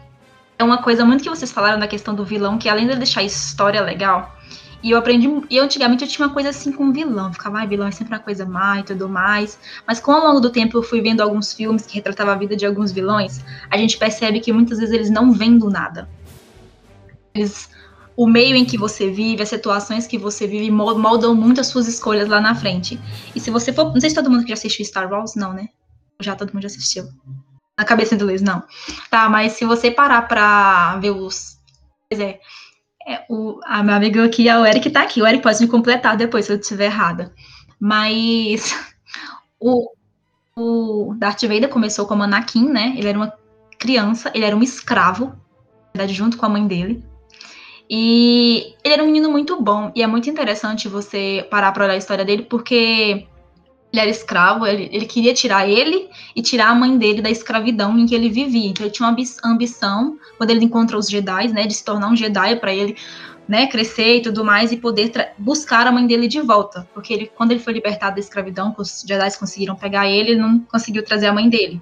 é uma coisa muito que vocês falaram da questão do vilão, que além de deixar a história legal, e eu aprendi. E antigamente eu tinha uma coisa assim com vilão. Ficava, ah, vilão é sempre uma coisa má e tudo mais. Mas com ao longo do tempo eu fui vendo alguns filmes que retratavam a vida de alguns vilões, a gente percebe que muitas vezes eles não vêm do nada. Eles. O meio em que você vive, as situações que você vive mol- moldam muito as suas escolhas lá na frente. E se você for. Não sei se todo mundo que já assistiu Star Wars, não, né? Já todo mundo já assistiu. Na cabeça do Luiz, não. Tá, mas se você parar pra ver os. Pois é. É o, a meu amigo aqui, é o Eric tá aqui. O Eric pode me completar depois se eu estiver errada. Mas. <laughs> O, o Darth Vader começou como Anakin, né? Ele era uma criança, ele era um escravo, na verdade, junto com a mãe dele. E ele era um menino muito bom. E é muito interessante você parar pra olhar a história dele, porque ele era escravo, ele, ele queria tirar ele e tirar a mãe dele da escravidão em que ele vivia. Então ele tinha uma ambi- ambição, quando ele encontra os Jedi, né, de se tornar um Jedi para ele, né, crescer e tudo mais e poder buscar a mãe dele de volta, porque ele, quando ele foi libertado da escravidão, os Jedi conseguiram pegar ele, ele não conseguiu trazer a mãe dele.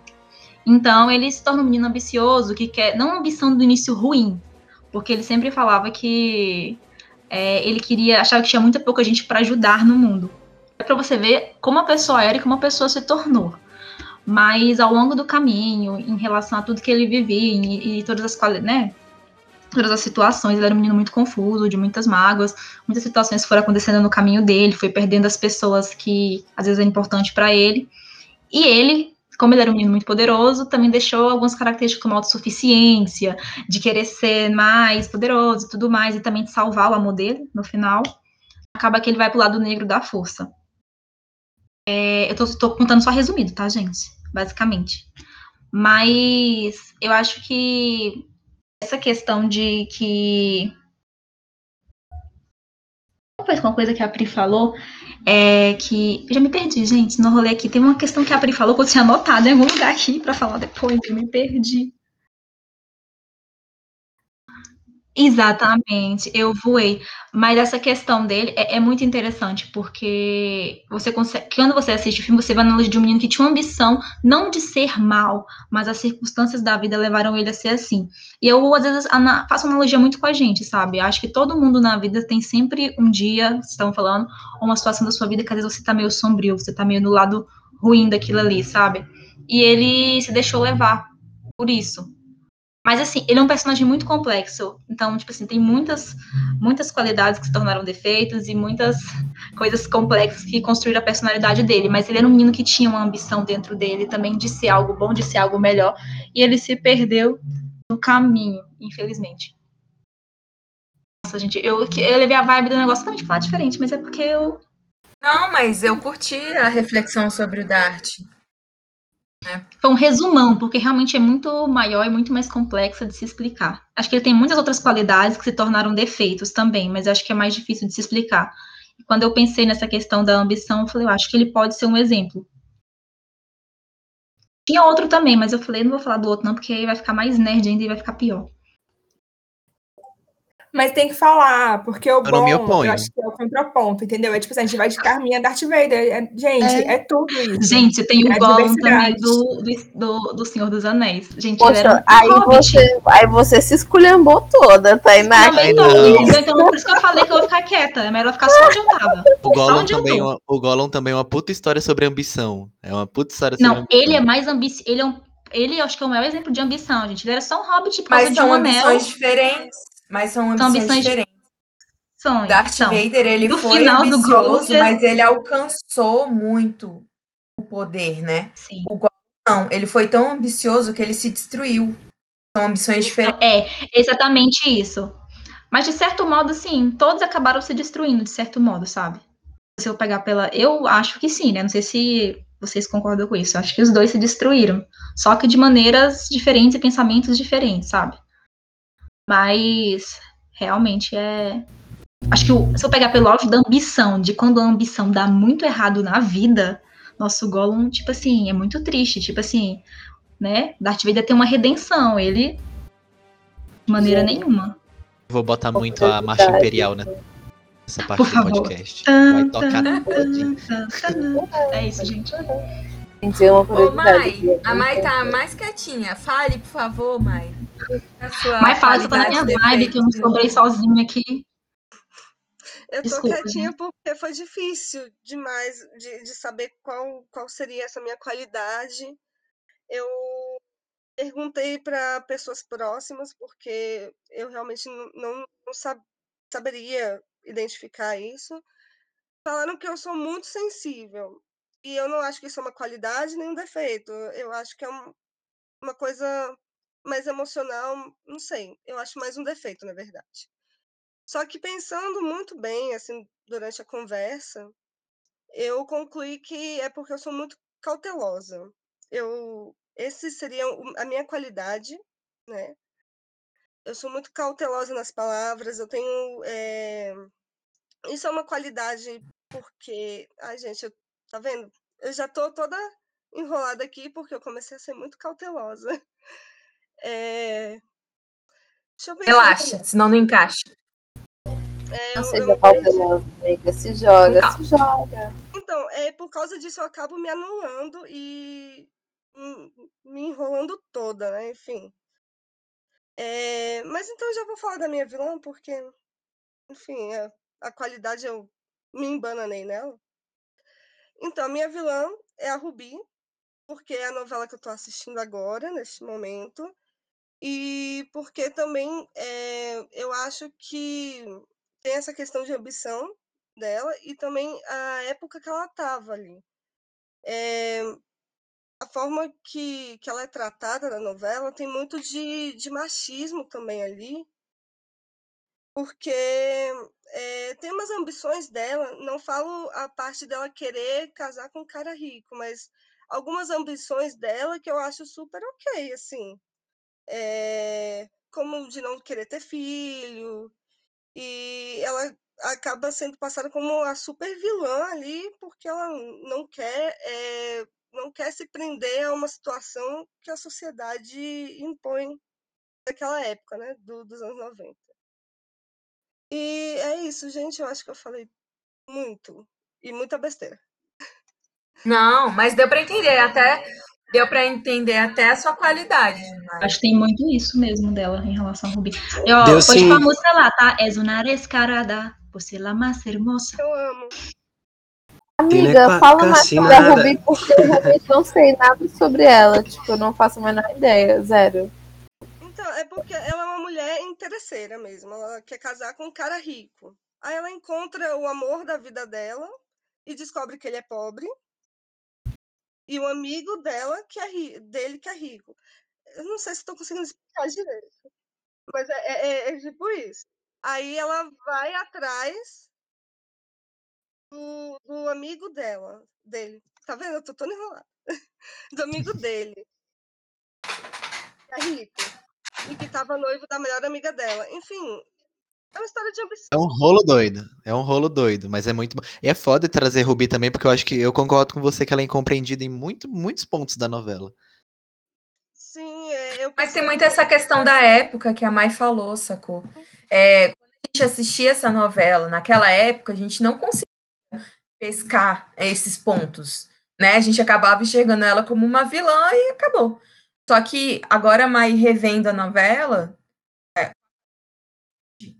Então ele se torna um menino ambicioso que quer, não uma ambição do início ruim, porque ele sempre falava que é, ele queria, achava que tinha muita pouca gente para ajudar no mundo. É para você ver como a pessoa era e como a pessoa se tornou. Mas ao longo do caminho, em relação a tudo que ele vivia e, e todas as né? Todas as situações, ele era um menino muito confuso, de muitas mágoas, muitas situações foram acontecendo no caminho dele, foi perdendo as pessoas que às vezes é importante para ele. E ele, como ele era um menino muito poderoso, também deixou algumas características como autossuficiência, de querer ser mais poderoso e tudo mais, e também de salvar o amor dele no final. Acaba que ele vai pro lado negro da força. É, eu tô contando só resumido, tá, gente? Basicamente. Mas eu acho que essa questão de que. Foi uma coisa que a Pri falou, é que. Eu já me perdi, gente, no rolê aqui. Tem uma questão que a Pri falou que eu tinha anotado em algum lugar aqui pra falar depois, eu me perdi. Exatamente, eu voei. Mas essa questão dele é, é muito interessante, porque você consegue. Quando você assiste o filme, você vê a analogia de um menino que tinha uma ambição não de ser mal, mas as circunstâncias da vida levaram ele a ser assim. E eu, às vezes, ana- faço analogia muito com a gente, sabe? Acho que todo mundo na vida tem sempre um dia, estão falando, ou uma situação da sua vida que às vezes você tá meio sombrio, você tá meio no lado ruim daquilo ali, sabe? E ele se deixou levar por isso. Mas assim, ele é um personagem muito complexo. Então, tipo assim, tem muitas, muitas qualidades que se tornaram defeitos e muitas coisas complexas que construíram a personalidade dele. Mas ele era um menino que tinha uma ambição dentro dele também de ser algo bom, de ser algo melhor. E ele se perdeu no caminho, infelizmente. Nossa, gente, eu, eu levei a vibe do negócio totalmente falar diferente, mas é porque eu. Não, mas eu curti a reflexão sobre o Dart. Foi um resumão, porque realmente é muito maior e muito mais complexa de se explicar. Acho que ele tem muitas outras qualidades que se tornaram defeitos também, mas acho que é mais difícil de se explicar. E quando eu pensei nessa questão da ambição, eu falei, eu acho que ele pode ser um exemplo. Tinha outro também, mas eu falei, não vou falar do outro não, porque aí vai ficar mais nerd ainda e vai ficar pior. Mas tem que falar, porque o Eu bom, eu acho que é o contraponto, entendeu? É tipo assim, a gente vai de Carminha Darth Vader. É- gente, é, tudo isso. Gente, tem o É a Gollum também do, do, do, Senhor dos Anéis. Gente, Poxa, aí hobbit. você, aí você se esculhambou toda, Tainá. Tô, não. querida, então por isso que eu falei que eu vou ficar quieta. É melhor ficar só onde eu tava. O Gollum, também, é tô. uma- o Gollum também é uma puta história sobre ambição. É uma puta história sobre Não, ambição. ele é mais ambicioso. Ele é um. Ele, acho que é o maior exemplo de ambição, gente. Ele era só um hobbit por causa Mas de são um anel. ambições diferentes. Mas são ambições, ambições diferentes. São, Darth são. Vader, ele No foi final do ambicioso, você- mas ele alcançou muito o poder, né? Sim. O Gollum não, ele foi tão ambicioso que ele se destruiu. São ambições diferentes. É, exatamente isso. Mas de certo modo, sim, todos acabaram se destruindo, de certo modo, sabe? Se eu pegar pela. Eu acho que sim, né? Não sei se vocês concordam com isso. Eu acho que os dois se destruíram. Só que de maneiras diferentes e pensamentos diferentes, sabe? Mas realmente é. Acho que o- se eu pegar pelo óbvio da ambição, de quando a ambição dá muito errado na vida, nosso Gollum, tipo assim, é muito triste. Tipo assim, né? Darth Vader tem uma redenção. Ele. De maneira Gente. nenhuma. Vou botar muito a marcha imperial né? nessa parte Por do favor. podcast. Vai tocar todinho. É isso, gente. Gente, é uma Ô. Mai, a Mai tá mais quietinha. Fale, por favor, Mai. Mas fala que tá na minha vibe, que eu me defeito. sobrei sozinha aqui. Eu tô Desculpa, quietinha porque foi difícil demais de, de saber qual, qual seria essa minha qualidade. Eu perguntei para pessoas próximas, porque eu realmente não, não, não sab- saberia identificar isso. Falaram que eu sou muito sensível. E eu não acho que isso é uma qualidade nem um defeito. Eu acho que é um- uma coisa mais emocional, não sei. Eu acho mais um defeito, na verdade. Só que pensando muito bem, assim, durante a conversa, eu concluí que é porque eu sou muito cautelosa. Eu, esse seria a minha qualidade, né? Eu sou muito cautelosa nas palavras. Eu tenho, eh, isso é uma qualidade porque, ai gente, eu, tá vendo? Eu já tô toda enrolada aqui porque eu comecei a ser muito cautelosa. Deixa eu pensar. Relaxa, senão não encaixa. Não É, eu, eu seja cautelosa, amiga. Se joga, Calma. se joga. Então, é por causa disso eu acabo me anulando e me enrolando toda, né? Enfim. É, mas então eu já vou falar da minha vilã, porque enfim, a, a qualidade eu me embananei nela. Então, a minha vilã é a Rubi, porque é a novela que eu estou assistindo agora, neste momento, e porque também é, eu acho que tem essa questão de ambição dela e também a época que ela estava ali. É, a forma que, que ela é tratada na novela tem muito de, de machismo também ali, porque é, tem umas ambições dela, não falo a parte dela querer casar com um cara rico, mas algumas ambições dela que eu acho super ok, assim. É, como de não querer ter filho, e ela acaba sendo passada como a super vilã ali, porque ela não quer, é, não quer se prender a uma situação que a sociedade impõe naquela época, né, do, dos anos 90. E é isso, gente. Eu acho que eu falei muito. E muita besteira. Não, mas deu para entender até deu para entender até a sua qualidade. Mas... Acho que tem muito isso mesmo dela em relação ao Rubi. E, ó, Deu pode sim. a lá, tá? És una descarada, você é la más hermosa. Eu amo. Amiga, fala mais sobre a. Ruby, porque eu realmente não sei nada sobre ela. Tipo, eu não faço a menor ideia, zero. Então, é porque ela é uma mulher interesseira mesmo. Ela quer casar com um cara rico. Aí ela encontra o amor da vida dela e descobre que ele é pobre. E o amigo dela que é dele que é rico. Eu não sei se estou conseguindo explicar direito. Mas é, é- é- é tipo isso. Aí ela vai atrás do, do amigo dela, dele. Tá vendo? Eu tô toda enrolada. <laughs> Do amigo dele. Que é rico. E que tava noivo da melhor amiga dela. Enfim, é uma história de ambição. É um rolo doido. É um rolo doido, mas é muito bom. E é foda trazer Rubi também, porque eu acho que eu concordo com você que ela é incompreendida em muito, muitos pontos da novela. Sim, é, eu Mas tem muito essa questão da época que a Mai falou, sacou? É, quando a gente assistia essa novela, naquela época, a gente não conseguia pescar esses pontos, né? A gente acabava enxergando ela como uma vilã e acabou. Só que agora a Mai revendo a novela,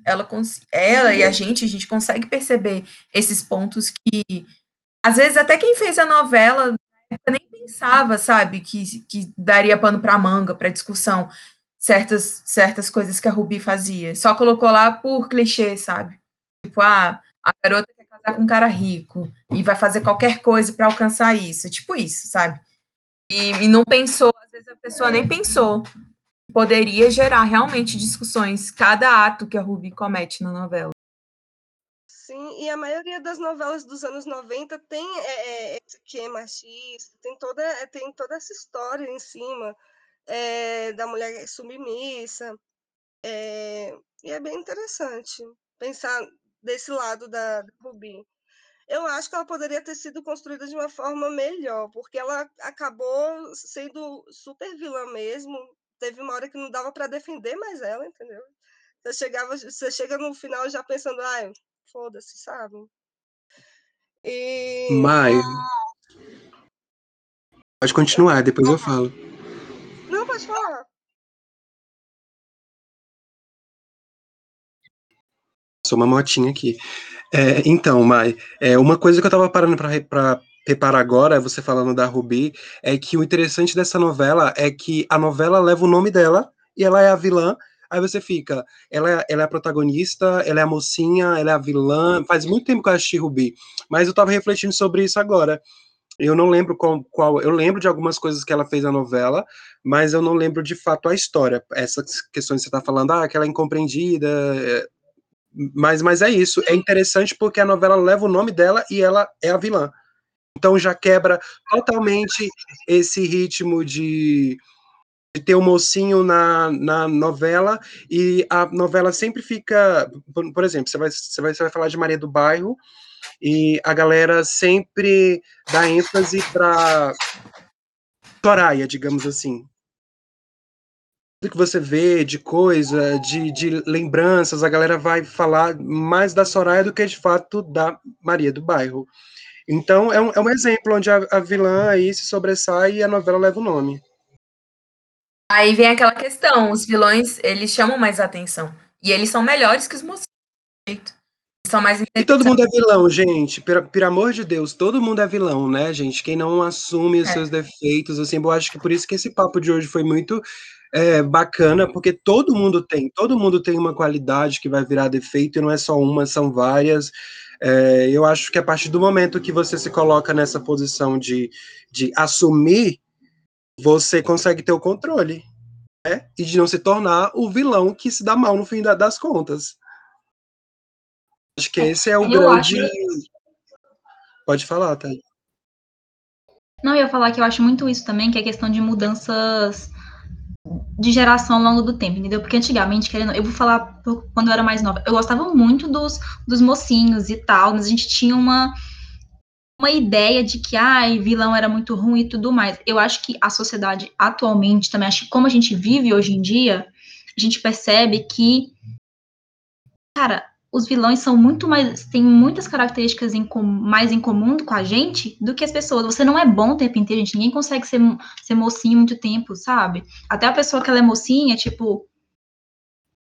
ela, ela e a gente, a gente consegue perceber esses pontos que, às vezes, até quem fez a novela nem pensava, sabe, que, que daria pano para manga, para discussão, certas, certas coisas que a Ruby fazia. Só colocou lá por clichê, sabe? Tipo, ah, a garota quer casar com um cara rico e vai fazer qualquer coisa para alcançar isso. Tipo isso, sabe? E, e não pensou, às vezes a pessoa nem pensou. Poderia gerar realmente discussões, cada ato que a Ruby comete na novela. Sim, e a maioria das novelas dos anos 90 tem é, é, esse é machista, tem toda, é, tem toda essa história em cima é, da mulher submissa. é, e é bem interessante pensar desse lado da, da Rubi. Eu acho que ela poderia ter sido construída de uma forma melhor, porque ela acabou sendo super vilã mesmo. Teve uma hora que não dava para defender mais ela, entendeu? Você, chegava, você chega no final já pensando, ai, foda-se, sabe? E. Mai. Pode continuar, depois eu falo. Não, pode falar. Sou uma motinha aqui. É, então, Mai, é, uma coisa que eu tava parando pra reparar agora, você falando da Rubi, é que o interessante dessa novela é que a novela leva o nome dela e ela é a vilã. Aí você fica, ela é, ela é a protagonista, ela é a mocinha, ela é a vilã. Faz muito tempo que eu assisti Rubi, mas eu tava refletindo sobre isso agora. Eu não lembro qual, qual. Eu lembro de algumas coisas que ela fez na novela, mas eu não lembro de fato a história. Essas questões que você tá falando, ah, que ela é incompreendida, é, mas, mas é isso. É interessante porque a novela leva o nome dela e ela é a vilã. Então já quebra totalmente esse ritmo de, de ter o mocinho na, na novela e a novela sempre fica. Por, por exemplo, você vai, você, vai, você vai falar de Maria do Bairro e a galera sempre dá ênfase para Soraya, digamos assim tudo que você vê de coisa, de, de lembranças, a galera vai falar mais da Soraya do que de fato da Maria do Bairro. Então é um, é um exemplo onde a, a vilã aí se sobressai e a novela leva o nome. Aí vem aquela questão, os vilões, eles chamam mais atenção. E eles são melhores que os mocinhos. São mais E todo mundo é vilão, gente. Por, por amor de Deus, todo mundo é vilão, né, gente? Quem não assume os É. seus defeitos, assim, eu acho que por isso que esse papo de hoje foi muito é, bacana, porque todo mundo tem, todo mundo tem uma qualidade que vai virar defeito, e não é só uma, são várias. É, eu acho que a partir do momento que você se coloca nessa posição de, de assumir, você consegue ter o controle, né? E de não se tornar o vilão que se dá mal no fim da- das contas. Acho que esse é o Eu grande. acho- Pode falar, tá? Não, eu ia falar que eu acho muito isso também, que é questão de mudanças de geração ao longo do tempo, entendeu? Porque antigamente, querendo, eu vou falar quando eu era mais nova, eu gostava muito dos, dos mocinhos e tal, mas a gente tinha uma, uma ideia de que, ai, vilão era muito ruim e tudo mais. Eu acho que a sociedade atualmente, também, acho que como a gente vive hoje em dia, a gente percebe que, cara, os vilões são muito mais, têm muitas características em com- mais em comum com a gente do que as pessoas. Você não é bom o tempo inteiro, gente. Ninguém consegue ser, ser mocinho muito tempo, sabe? Até a pessoa que ela é mocinha, tipo,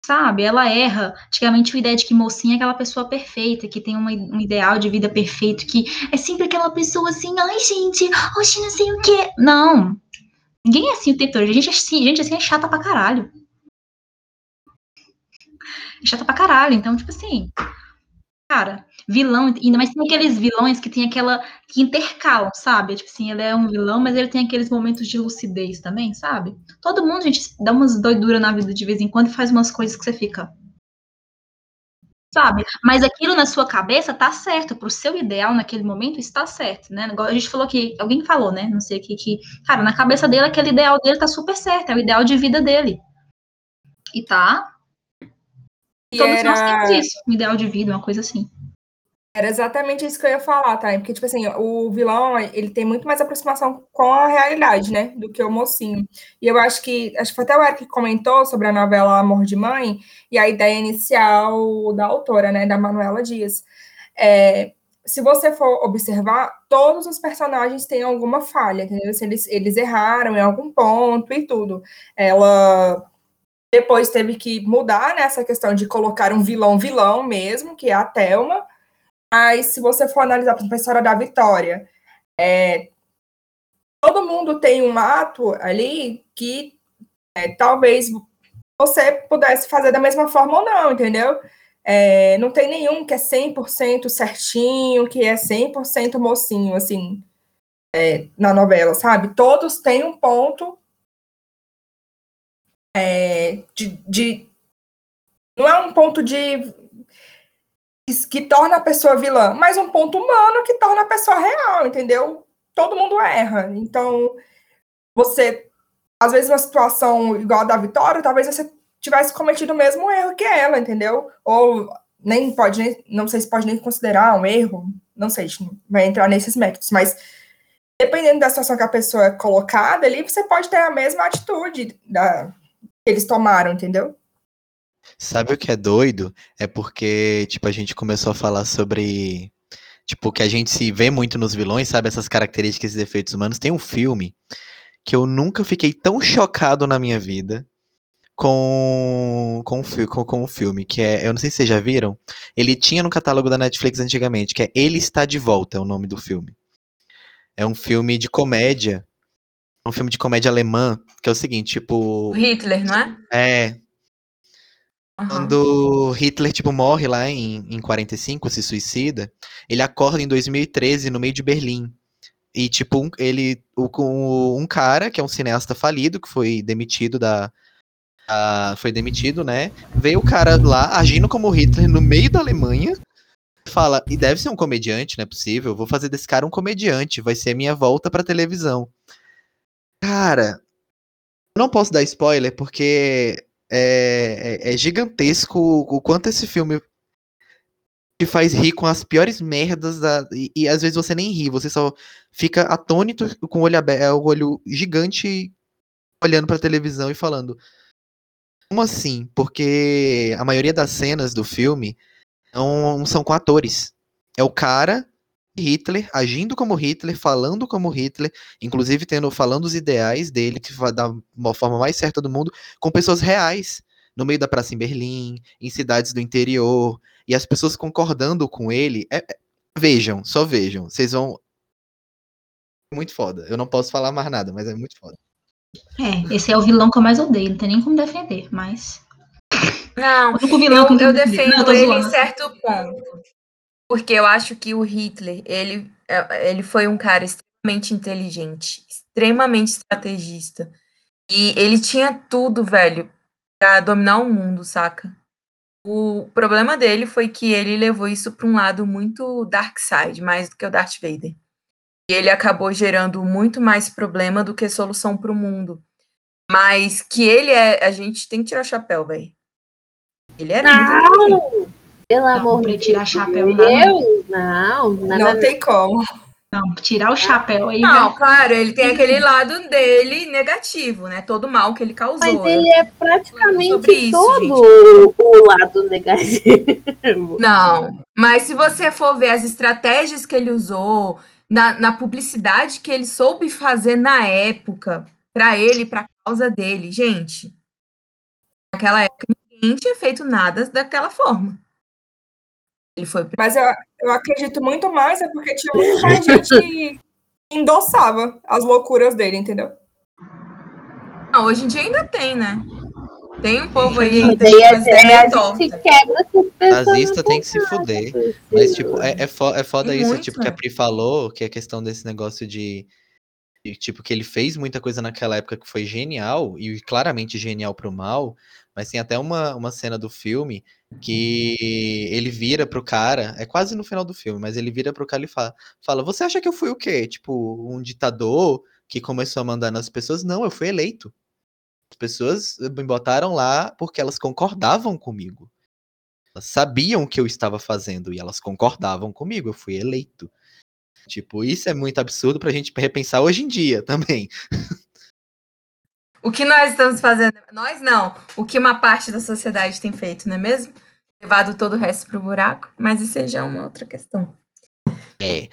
sabe? Ela erra. Antigamente, a ideia de que mocinha é aquela pessoa perfeita, que tem uma, um ideal de vida perfeito, que é sempre aquela pessoa assim, ai, gente, oxe, não sei o quê. Não. Ninguém é assim o tempo todo. Gente assim, gente assim é chata pra caralho. É chata pra caralho. Então, tipo assim, cara, vilão, ainda mais tem aqueles vilões que tem aquela. que intercalam, sabe? Tipo assim, ele é um vilão, mas ele tem aqueles momentos de lucidez também, sabe? Todo mundo, gente, dá umas doiduras na vida de vez em quando e faz umas coisas que você fica. Sabe? Mas aquilo na sua cabeça tá certo. Pro seu ideal naquele momento está certo, né? A gente falou que. Alguém falou, né? Não sei que, que. Cara, na cabeça dele, aquele ideal dele tá super certo. É o ideal de vida dele. E tá. E Todos nós era- temos isso. Um ideal de vida, uma coisa assim. Era exatamente isso que eu ia falar, tá? Porque, tipo assim, o vilão, ele tem muito mais aproximação com a realidade, né? Do que o mocinho. E eu acho que, acho que foi até o Eric que comentou sobre a novela Amor de Mãe e a ideia inicial da autora, né? Da Manuela Dias. É, se você for observar, todos os personagens têm alguma falha, entendeu? Assim, eles, eles erraram em algum ponto e tudo. Ela depois teve que mudar nessa questão de colocar um vilão vilão mesmo, que é a Thelma. Mas se você for analisar, exemplo, a história da Vitória, é, todo mundo tem um ato ali que é, talvez você pudesse fazer da mesma forma ou não, entendeu? É, não tem nenhum que é 100% certinho, que é 100% mocinho, assim, é, na novela, sabe? Todos têm um ponto é, de, de- Não é um ponto de. que- torna a pessoa vilã, mas um ponto humano que torna a pessoa real, entendeu? Todo mundo erra. Então, você. Às vezes, uma situação igual a da Vitória, talvez você tivesse cometido o mesmo erro que ela, entendeu? Ou nem pode, nem, não sei se pode nem considerar um erro, não sei, vai entrar nesses métodos, mas dependendo da situação que a pessoa é colocada ali, você pode ter a mesma atitude da, eles tomaram, entendeu? Sabe o que é doido? É porque, tipo, a gente começou a falar sobre. Tipo, que a gente se vê muito nos vilões, sabe? Essas características e defeitos humanos. Tem um filme que eu nunca fiquei tão chocado na minha vida com, com, com, com o filme, que é. Eu não sei se vocês já viram. Ele tinha no catálogo da Netflix antigamente, que é Ele Está de Volta, é o nome do filme. É um filme de comédia. Um filme de comédia alemã, que é o seguinte, tipo. O Hitler, não é? É, Aham. quando Hitler, tipo, morre lá em, em 45, se suicida, ele acorda em 2013 no meio de Berlim. E, tipo, um, ele, o, com um cara, que é um cineasta falido, que foi demitido da... da- foi demitido, né? Vê o cara lá, agindo como Hitler no meio da Alemanha, fala, e deve ser um comediante, não é possível, vou fazer desse cara um comediante, vai ser a minha volta pra televisão. Cara, não posso dar spoiler, porque é, é- é gigantesco o quanto esse filme te faz rir com as piores merdas da, e, e às vezes você nem ri, você só fica atônito com o olho aberto, o olho gigante olhando pra televisão e falando como assim? Porque a maioria das cenas do filme não são com atores. É o cara Hitler agindo como Hitler, falando como Hitler, inclusive tendo falando os ideais dele que vai da uma forma mais certa do mundo com pessoas reais. no meio da praça em Berlim, em cidades do interior, e as pessoas concordando com ele. é- é- vejam, só vejam. Vocês vão. Muito foda. Eu não posso falar mais nada, mas é muito foda. É, esse é o vilão que eu mais odeio, não tem nem como defender, mas. Não, O que eu, eu defender. defendo Não, eu ele em certo ponto. Porque eu acho que o Hitler, ele, é, ele foi um cara extremamente inteligente, extremamente estrategista. E ele tinha tudo, velho, pra dominar o mundo, saca? O problema dele foi que ele levou isso pra um lado muito dark side, mais do que o Darth Vader. E ele acabou gerando muito mais problema do que solução pro mundo. Mas que ele é. A gente tem que tirar o chapéu, velho. Ele era muito inteligente. Não! Pelo amor pra de tirar chapéu, não dá, não. Deus! Não, nada Não tem como. Não, tirar o chapéu aí. Não, vai- claro, ele tem aquele lado dele negativo, né? Todo o mal que ele causou. Mas ele é praticamente isso, todo o lado negativo. <laughs> Não, mas se você for ver as estratégias que ele usou, na, na publicidade que ele soube fazer na época, pra ele, pra causa dele, gente, naquela época ninguém tinha feito nada daquela forma. Ele foi. Mas eu, eu acredito muito mais é porque tinha muito mais <laughs> gente que endossava as loucuras dele, entendeu? Não, hoje em dia ainda tem, né? Tem um povo aí Mas ainda aí que é, é, a gente pessoas. Nazista tem que se fuder. Mas, tipo, é, é, fo- é foda Tem isso, muito, tipo, que a né? Pri falou, que é a questão desse negócio de, de, Tipo, que ele fez muita coisa naquela época que foi genial, e claramente genial pro mal, mas tem até uma, uma cena do filme que ele vira pro cara, é quase no final do filme, mas ele vira pro cara e fala, fala Você acha que eu fui o quê? Tipo, um ditador que começou a mandar nas pessoas? Não, eu fui eleito. As pessoas me botaram lá porque elas concordavam comigo. Elas sabiam o que eu estava fazendo e elas concordavam comigo, eu fui eleito. Tipo, isso é muito absurdo pra gente repensar hoje em dia <laughs> também. O que nós estamos fazendo? Nós não. O que uma parte da sociedade tem feito, não é mesmo? Levado todo o resto pro buraco, mas isso já é uma outra questão. É.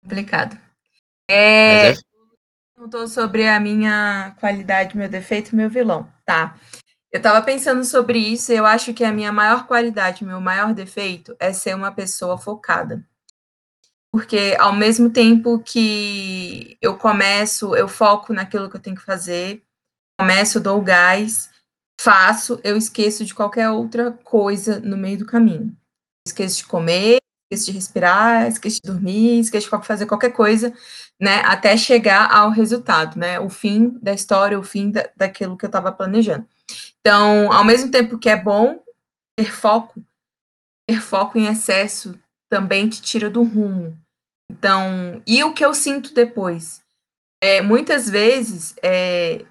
Complicado. É, é perguntou sobre a minha qualidade, meu defeito meu vilão. Tá. Eu tava pensando sobre isso e eu acho que a minha maior qualidade, meu maior defeito é ser uma pessoa focada. Porque ao mesmo tempo que eu começo, eu foco naquilo que eu tenho que fazer, começo, dou o gás, faço, eu esqueço de qualquer outra coisa no meio do caminho. Esqueço de comer, esqueço de respirar, esqueço de dormir, esqueço de fazer qualquer coisa, né, até chegar ao resultado, né, o fim da história, o fim da, daquilo que eu estava planejando. Então, ao mesmo tempo que é bom ter foco, ter foco em excesso também te tira do rumo. Então, e o que eu sinto depois? É, muitas vezes, é,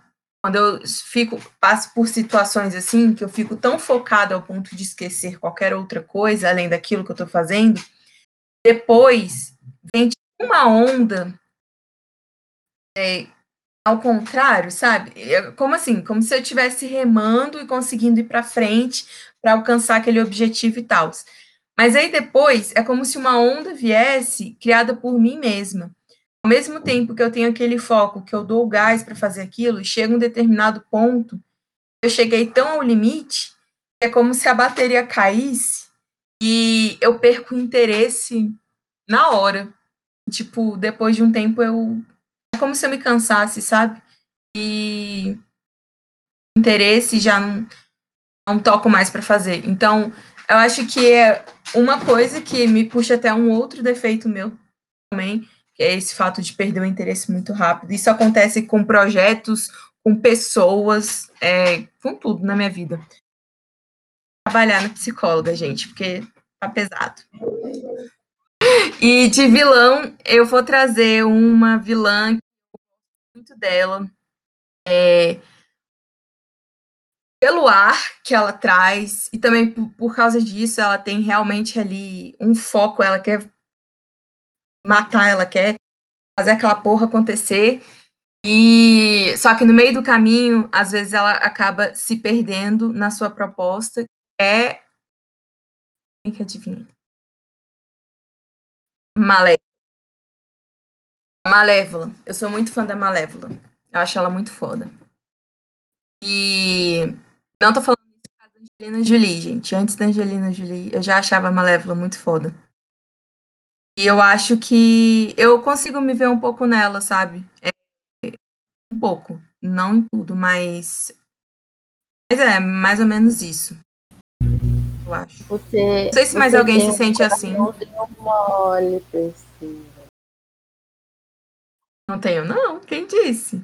quando eu fico, passo por situações assim, que eu fico tão focada ao ponto de esquecer qualquer outra coisa, além daquilo que eu estou fazendo, depois vem tipo uma onda é, ao contrário, sabe? É Como assim? Como se eu estivesse remando e conseguindo ir para frente para alcançar aquele objetivo e tal. Mas aí depois é como se uma onda viesse criada por mim mesma. Ao mesmo tempo que eu tenho aquele foco, que eu dou o gás para fazer aquilo, chega um determinado ponto, eu cheguei tão ao limite, que é como se a bateria caísse e eu perco o interesse na hora. Tipo, depois de um tempo eu é como se eu me cansasse, sabe? E interesse já não, não toco mais para fazer. Então, eu acho que é uma coisa que me puxa até um outro defeito meu também, que é esse fato de perder o interesse muito rápido. Isso acontece com projetos, com pessoas, é, com tudo na minha vida. Trabalhar na psicóloga, gente, porque tá pesado. E de vilão, eu vou trazer uma vilã que eu muito dela. É, pelo ar que ela traz, e também por, por causa disso, ela tem realmente ali um foco, ela quer matar, ela quer fazer aquela porra acontecer. E só que no meio do caminho, às vezes ela acaba se perdendo na sua proposta, que é quem que adivinha? Malévola. Malévola. Eu sou muito fã da Malévola. Eu acho ela muito foda. E não tô falando isso da Angelina Jolie, gente. Antes da Angelina Jolie, eu já achava a Malévola muito foda. E eu acho que eu consigo me ver um pouco nela, sabe? É, um pouco. Não em tudo, mas. Mas é, mais ou menos isso. Eu acho. Você, Não sei se mais alguém se sente assim. mole. Não tenho, não. Quem disse?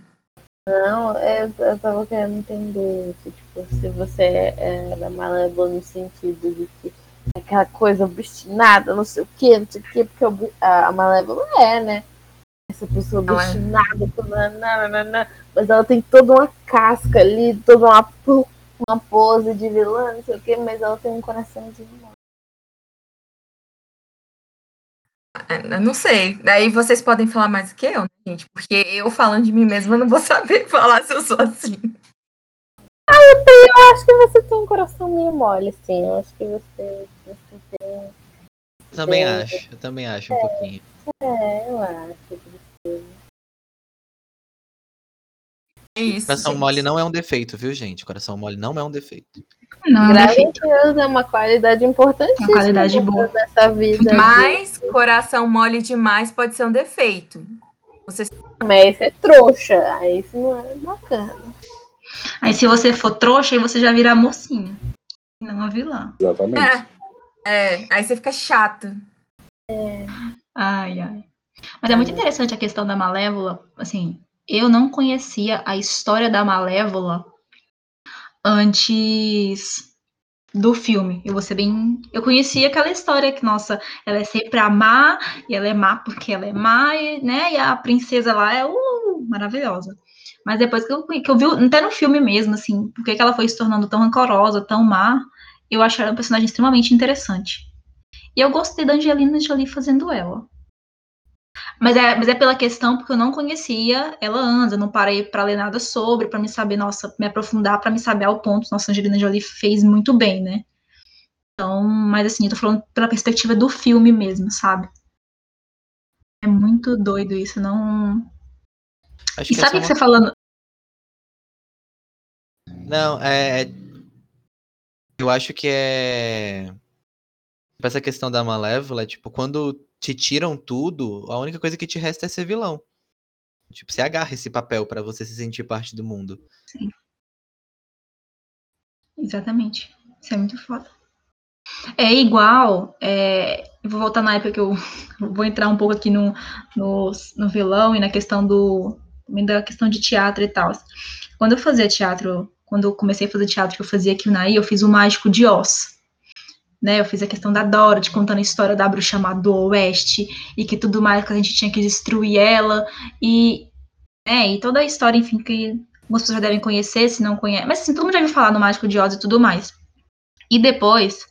Não, eu, eu tava querendo entender se, tipo, se você era malévola no sentido de que é aquela coisa obstinada, não sei o que, não sei o que, porque a, a malévola é, né? Essa pessoa é. obstinada, nananana, mas ela tem toda uma casca ali, toda uma, uma pose de vilã, não sei o que, mas ela tem um coraçãozinho mole. É, eu não sei. Daí vocês podem falar mais do que eu, né, gente? Porque eu falando de mim mesma, eu não vou <laughs> saber falar se eu sou assim. Eu acho que você tem um coração meio mole, sim. Eu acho que você, você tem. Também É. acho, eu também acho um pouquinho. É, eu acho. É isso. Coração gente. mole não é um defeito, viu, gente? Coração mole não é um defeito. Não, é Deus é uma qualidade importantíssima Uma qualidade boa. dessa vida. Mas coração mole demais pode ser um defeito. Vocês Mas isso é trouxa. Aí isso não é bacana. Aí se você for trouxa, aí você já vira mocinha. Não a vilã. Exatamente. É, é, aí você fica chato. Ai, ai. Mas é muito interessante a questão da Malévola. Assim, eu não conhecia a história da Malévola antes do filme. Eu vou ser bem. Eu conhecia aquela história que, nossa, ela é sempre a má, e ela é má porque ela é má, e, né? E a princesa lá é uh, maravilhosa. Mas depois que eu, que eu vi, até no filme mesmo, assim, por que que ela foi se tornando tão rancorosa, tão má, eu achei ela um personagem extremamente interessante. E eu gostei da Angelina Jolie fazendo ela. Mas é, mas é pela questão porque eu não conhecia ela antes, eu não parei pra ler nada sobre, pra me saber, nossa, me aprofundar, pra me saber ao ponto. Nossa, Angelina Jolie fez muito bem, né? Então, mas assim, eu tô falando pela perspectiva do filme mesmo, sabe? É muito doido isso, não. Acho E que sabe o essa que é você falando? Não, é. é- Eu acho que é. Essa questão da Malévola, tipo, quando te tiram tudo, a única coisa que te resta é ser vilão. Tipo, você agarra esse papel pra você se sentir parte do mundo. Exatamente. Isso é muito foda. É igual. é, eu vou voltar na época que eu <laughs> vou entrar um pouco aqui no, no, no vilão e na questão do. da questão de teatro e tal. Quando eu fazia teatro, quando eu comecei a fazer teatro que eu fazia aqui na eu fiz o Mágico de Oz. Né, eu fiz a questão da Dorothy contando a história da bruxa má do Oeste e que tudo mais que a gente tinha que destruir ela e, né, e toda a história, enfim, que algumas pessoas já devem conhecer, se não conhecem. Mas assim, todo mundo já ouviu falar no Mágico de Oz e tudo mais. E depois,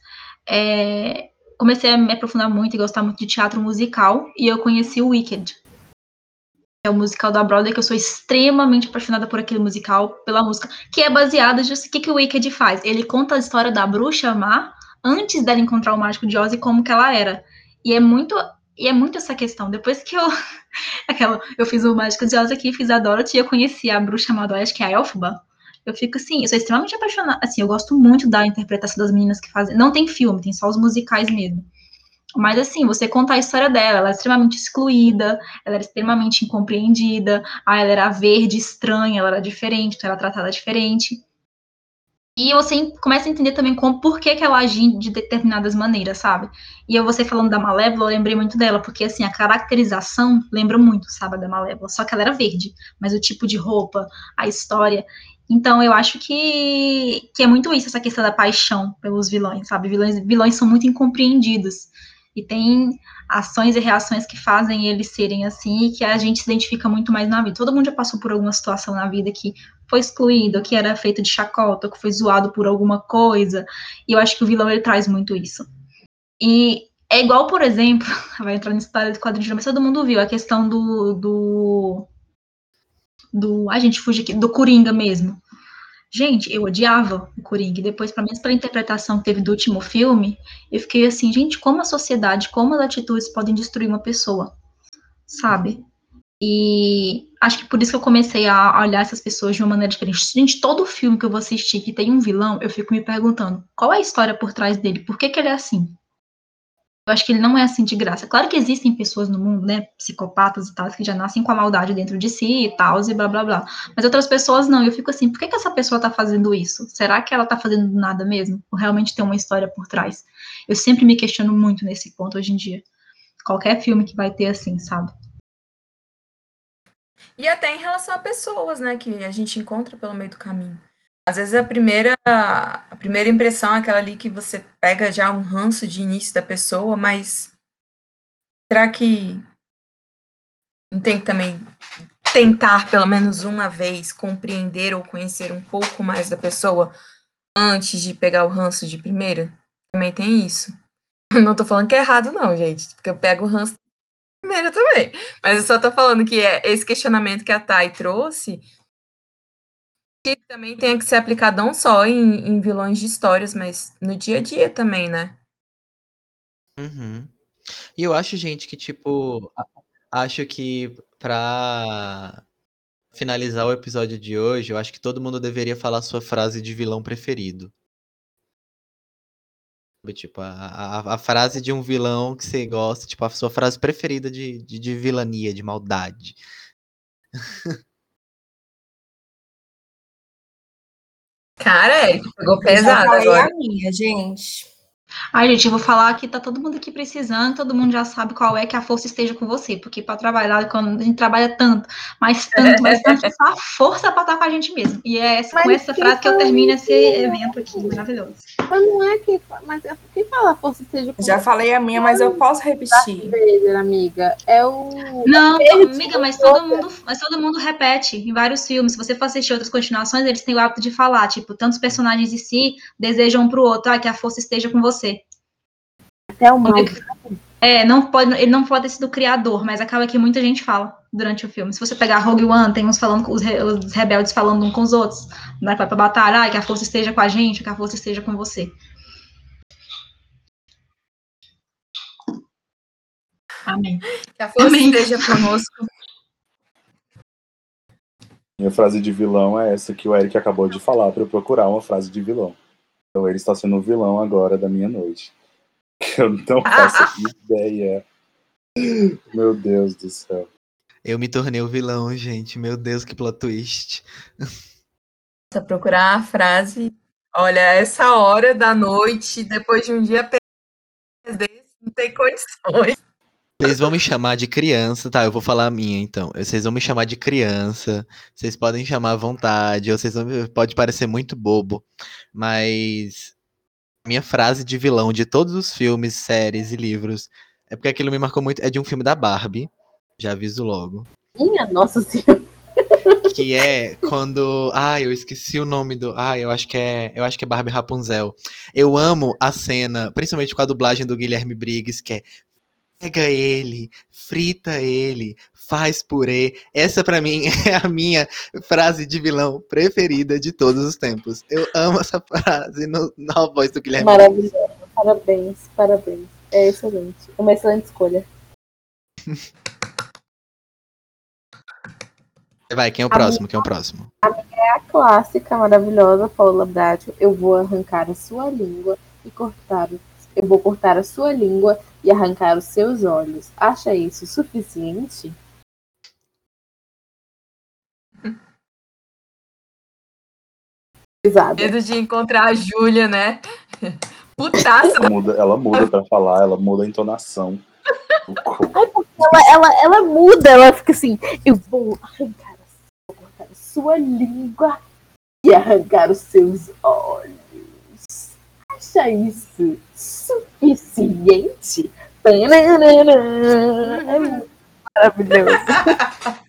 é, comecei a me aprofundar muito e gostar muito de teatro musical, e eu conheci o Wicked. É o musical da Broadway, que eu sou extremamente apaixonada por aquele musical, pela música, que é baseada justo o que, que o Wicked faz. Ele conta a história da bruxa má antes dela encontrar o Mágico de Oz e como que ela era. E é muito, e é muito essa questão. Depois que eu <laughs> aquela, eu fiz o Mágico de Oz aqui, fiz a Dorothy, eu conheci a bruxa má do que é a Elphaba. Eu fico assim, eu sou extremamente apaixonada. Assim, eu gosto muito da interpretação das meninas que fazem. Não tem filme, tem só os musicais mesmo. Mas assim, você conta a história dela, ela é extremamente excluída, ela era extremamente incompreendida, ah, ela era verde, estranha, ela era diferente, então ela era tratada diferente. E você começa a entender também como, por que, que ela agia de determinadas maneiras, sabe? E eu, você falando da Malévola, eu lembrei muito dela, porque assim, a caracterização lembra muito, sabe, da Malévola, só que ela era verde, mas o tipo de roupa, a história. Então, eu acho que, que é muito isso, essa questão da paixão pelos vilões, sabe? Vilões, vilões são muito incompreendidos. E tem ações e reações que fazem eles serem assim e que a gente se identifica muito mais na vida. Todo mundo já passou por alguma situação na vida que foi excluído, que era feito de chacota, que foi zoado por alguma coisa. E eu acho que o vilão ele traz muito isso. E é igual, por exemplo, <laughs> vai entrar história de quadrinho, mas todo mundo viu a questão do. do. do a gente fuge aqui, do Coringa mesmo. Gente, eu odiava o Coringa. E depois, pelo menos pela interpretação que teve do último filme, eu fiquei assim, gente, como a sociedade, como as atitudes podem destruir uma pessoa, sabe? E acho que por isso que eu comecei a olhar essas pessoas de uma maneira diferente. Gente, todo filme que eu vou assistir que tem um vilão, eu fico me perguntando qual é a história por trás dele, por que, que ele é assim? Eu acho que ele não é assim de graça. Claro que existem pessoas no mundo, né, psicopatas e tal, que já nascem com a maldade dentro de si e tal, e blá blá blá. Mas outras pessoas não. Eu fico assim, por que, que essa pessoa tá fazendo isso? Será que ela tá fazendo nada mesmo? Ou realmente tem uma história por trás? Eu sempre me questiono muito nesse ponto hoje em dia. Qualquer filme que vai ter assim, sabe? E até em relação a pessoas, né, que a gente encontra pelo meio do caminho. Às vezes a primeira, a primeira impressão é aquela ali que você pega já um ranço de início da pessoa, mas será que não tem que também tentar pelo menos uma vez compreender ou conhecer um pouco mais da pessoa antes de pegar o ranço de primeira? Também tem isso. <laughs> Não tô falando que é errado, não, gente, porque eu pego o ranço primeira também. Mas eu só tô falando que é esse questionamento que a Thay trouxe que também tenha que ser aplicado não só em, em vilões de histórias, mas no dia a dia também, né? Uhum. E eu acho, gente, que, tipo, acho que pra finalizar o episódio de hoje, eu acho que todo mundo deveria falar sua frase de vilão preferido. Tipo, a, a, a frase de um vilão que você gosta, tipo, a sua frase preferida de, de, de vilania, de maldade. <laughs> Cara, Eric, pegou Eu já pesado falei agora. a minha, gente. Ai, gente, eu vou falar que tá todo mundo aqui precisando, todo mundo já sabe qual é que a força esteja com você, porque para trabalhar, quando a gente trabalha tanto, mas tanto, mas tanto, só a força para estar com a gente mesmo. E é essa, com essa frase que eu termino esse evento aqui, maravilhoso. Mas não é fala, mas é quem fala a força esteja com Já falei a minha, mas eu posso repetir. Vader, amiga. É o. Não, Verde, amiga, mas todo mundo, mas todo mundo repete em vários filmes. Se você for assistir outras continuações, eles têm o hábito de falar, tipo, tantos personagens de si desejam um pro outro, ah, que a força esteja com você. Até o mal. É, não pode, ele não pode ter sido o criador, mas acaba que muita gente fala durante o filme. Se você pegar Rogue One, tem uns falando com os, re- os rebeldes falando uns com os outros, né, vai pra batalha, ah, que a força esteja com a gente, que a força esteja com você. Amém. Que a força Amém. esteja conosco. Minha frase de vilão é essa que o Eric acabou de falar para eu procurar uma frase de vilão. Então ele está sendo o vilão agora da minha noite. <laughs> Eu não faço <laughs> ideia. Meu Deus do céu. Eu me tornei o vilão, gente. Meu Deus, que plot twist. Nossa, procurar a frase. Olha, essa hora da noite, depois de um dia desse, não tem condições. Vocês vão me chamar de criança, tá? Eu vou falar a minha, então. Vocês vão me chamar de criança. Vocês podem chamar à vontade. Ou vocês vão... Pode parecer muito bobo. Mas minha frase de vilão de todos os filmes, séries e livros é porque aquilo me marcou muito. É de um filme da Barbie. Já aviso logo. Minha nossa senhora. Que é quando. Ai, eu esqueci o nome do. Ai, eu acho que é. Eu acho que é Barbie Rapunzel. Eu amo a cena, principalmente com a dublagem do Guilherme Briggs, que é. Pega ele, frita ele, faz purê. Essa pra mim <laughs> é a minha frase de vilão preferida de todos os tempos. Eu amo essa frase no- na voz do Guilherme Briggs. Maravilhosa. Parabéns, parabéns. É excelente. Uma excelente escolha. Vai, quem é o próximo? Quem é o próximo? A clássica maravilhosa Paula Bracho. Eu vou arrancar a sua língua e cortar. Eu vou cortar a sua língua e arrancar os seus olhos. Acha isso suficiente? Medo de encontrar a Júlia, né? <laughs> Putaça. Ela muda, ela muda pra falar, ela muda a entonação. Ela, ela, ela muda, ela fica assim: eu vou arrancar, a sua língua e arrancar os seus olhos. Acha isso suficiente? Maravilhoso. <laughs>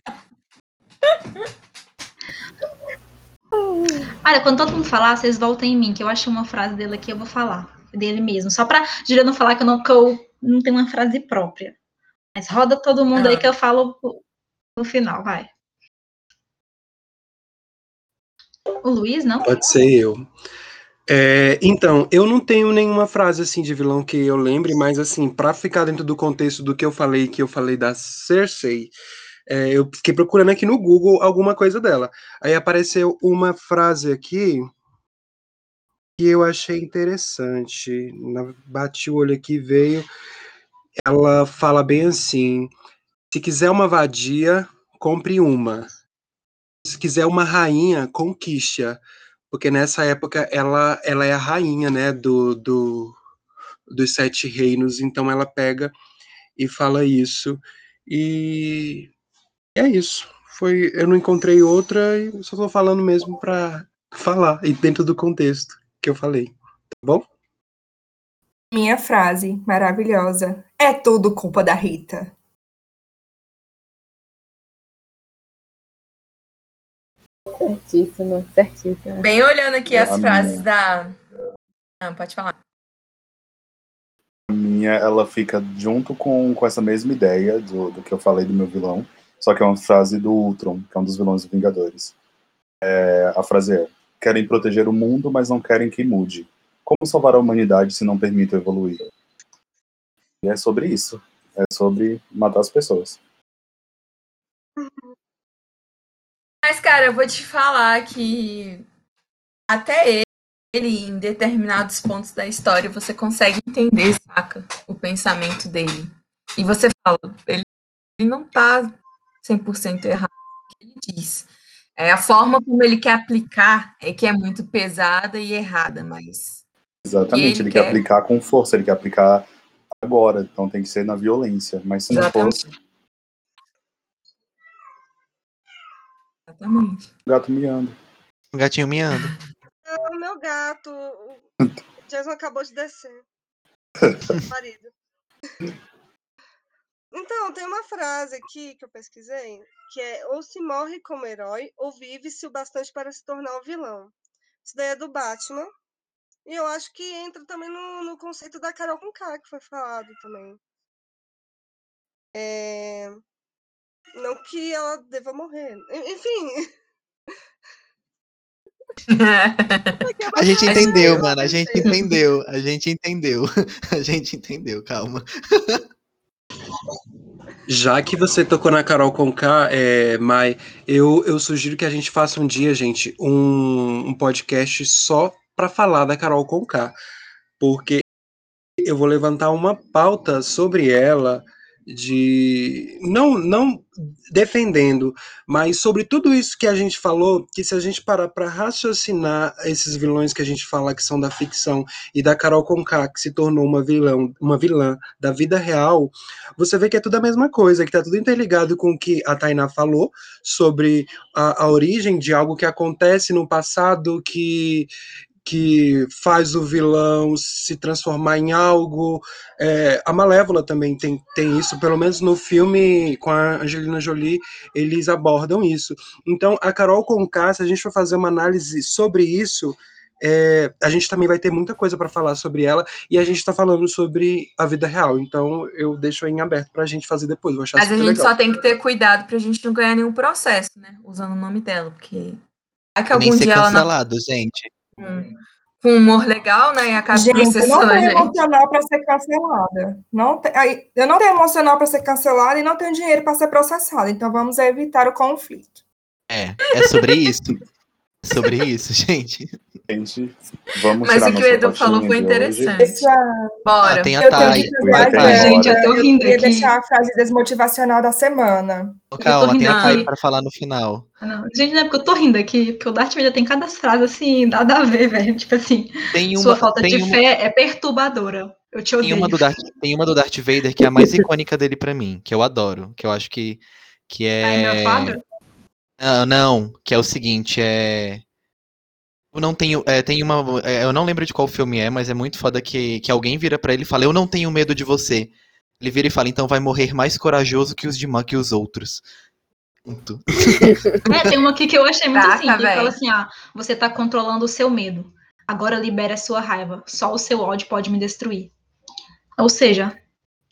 Olha, quando todo mundo falar, vocês voltem em mim, que eu achei uma frase dele aqui, eu vou falar. Dele mesmo. Só pra Julia não falar que eu não, que eu não tenho uma frase própria. Mas roda todo mundo aí Ah. que eu falo no final, vai. O Luiz, não? Pode ser eu. É, então, eu não tenho nenhuma frase assim de vilão que eu lembre, mas assim, pra ficar dentro do contexto do que eu falei, que eu falei da Cersei, É, eu fiquei procurando aqui no Google alguma coisa dela. Aí apareceu uma frase aqui que eu achei interessante. Na- Bati o olho aqui veio. Ela fala bem assim: se quiser uma vadia, compre uma. Se quiser uma rainha, conquiste-a. Porque nessa época ela, ela é a rainha, né, do, do, dos sete reinos. Então ela pega e fala isso. E é isso. Foi, eu não encontrei outra e só tô falando mesmo pra falar e dentro do contexto que eu falei. Tá bom? Minha frase maravilhosa. É tudo culpa da Rita. Certíssimo, certíssimo. Bem olhando aqui as A frases minha. da. Não, pode falar. A minha, ela fica junto com, com essa mesma ideia do, do que eu falei do meu vilão, só que é uma frase do Ultron, que é um dos vilões dos Vingadores. É, a frase é: Querem proteger o mundo, mas não querem que mude. Como salvar a humanidade se não permite evoluir? E é sobre isso. É sobre matar as pessoas. Mas, cara, eu vou te falar que até ele, ele, em determinados pontos da história, você consegue entender, saca? O pensamento dele. E você fala, ele, ele não tá 100% errado no que ele diz. É, a forma como ele quer aplicar é que é muito pesada e errada, mas Exatamente, ele ele, quer quer- aplicar com força, ele quer aplicar agora, então tem que ser na violência. Mas se não Exatamente. Exatamente. o gato miando. O gatinho miando. É o meu gato. O Jason acabou de descer. <laughs> Marido. Então, tem uma frase aqui que eu pesquisei, que é ou se morre como herói, ou vive-se o bastante para se tornar um vilão. Isso daí é do Batman. E eu acho que entra também no, no conceito da Carol com K, que foi falado também. É... Não que ela deva morrer. En- Enfim, <laughs> A gente entendeu, eu mano. A gente entendeu. A gente entendeu. <laughs> A gente entendeu, calma. Já que você tocou na Carol Conká, é, Mai, eu, eu sugiro que a gente faça um dia, gente, um, um podcast só para falar da Carol Conká, porque eu vou levantar uma pauta sobre ela de não não defendendo, mas sobre tudo isso que a gente falou, que se a gente parar para raciocinar esses vilões que a gente fala que são da ficção e da Carol Conká que se tornou uma vilão, uma vilã da vida real, você vê que é tudo a mesma coisa, que tá tudo interligado com o que a Tainá falou sobre a, a origem de algo que acontece no passado que que faz o vilão se transformar em algo. É, a Malévola também tem, tem isso, pelo menos no filme com a Angelina Jolie, eles abordam isso. Então, a Carol Conká, se a gente for fazer uma análise sobre isso, é, a gente também vai ter muita coisa para falar sobre ela, e a gente está falando sobre a vida real. Então, eu deixo em aberto para a gente fazer depois. Vou achar Mas a gente legal. só tem que ter cuidado pra gente não ganhar nenhum processo, né? Usando o nome dela, porque. Vai que Nem algum ser dia ela não cancelado, gente. Com, com humor legal, né? E acaba Gente, eu não tenho gente. emocional para ser cancelada. Não te- aí, Eu não tenho emocional para ser cancelada e não tenho dinheiro para ser processada. Então vamos evitar o conflito. É, é sobre isso. É sobre isso, <laughs> gente. Gente, vamos Mas tirar o que o Edu falou foi interessante. Bora. Ah, tem a eu Thay. fazer Thay. Gente, eu tô rindo queria aqui. deixar a frase desmotivacional da semana. Calma, tem a Thay para falar no final. Ah, Não, gente, não é porque eu tô rindo aqui, porque o Darth Vader tem cada frase assim, nada a ver, velho. Tipo assim, Tem sua uma, falta tem de uma, fé é perturbadora. Eu te tem odeio. uma do Darth, tem uma do Darth Vader que é a mais icônica dele pra mim, que eu adoro, que eu acho que que Ai, meu é father? Não, não, que é o seguinte, é. Eu não tenho. É, tem uma. é, eu não lembro de qual filme é, mas é muito foda que, que alguém vira pra ele e fala: Eu não tenho medo de você. Ele vira e fala: Então vai morrer mais corajoso que os demais que os outros. Ponto. <laughs> É, tem uma aqui que eu achei muito assim, que ele véi. fala assim, ah, você tá controlando o seu medo. Agora libere a sua raiva. Só o seu ódio pode me destruir. Ou seja,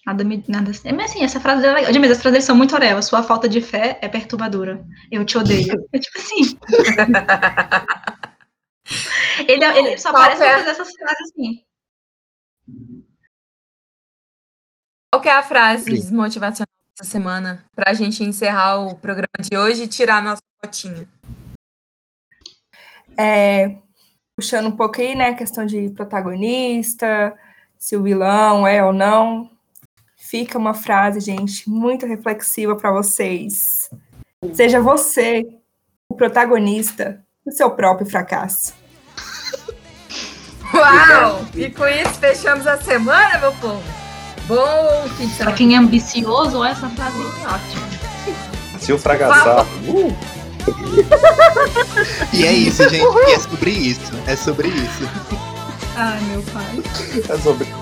nada me. Nada, é, mas assim, essa frase é legal. Mas as frases são muito orelhas. Sua falta de fé é perturbadora. Eu te odeio. <laughs> É tipo assim. ele, ele só Qual parece é? fazer essas frases assim. Qual que é a frase Sim. motivacional essa semana pra gente encerrar o programa de hoje e tirar a nossa fotinha. É, puxando um pouco aí, né, a questão de protagonista, se o vilão é ou não. Fica uma frase, gente, muito reflexiva para vocês. Seja você o protagonista do seu próprio fracasso. <laughs> Uau! E com isso fechamos a semana, meu povo. Bom fim semana. quem é ambicioso, essa frase é ótima. Se eu fracassar, uh, E é isso, gente. E é sobre isso. É sobre isso. Ai, meu pai. é sobre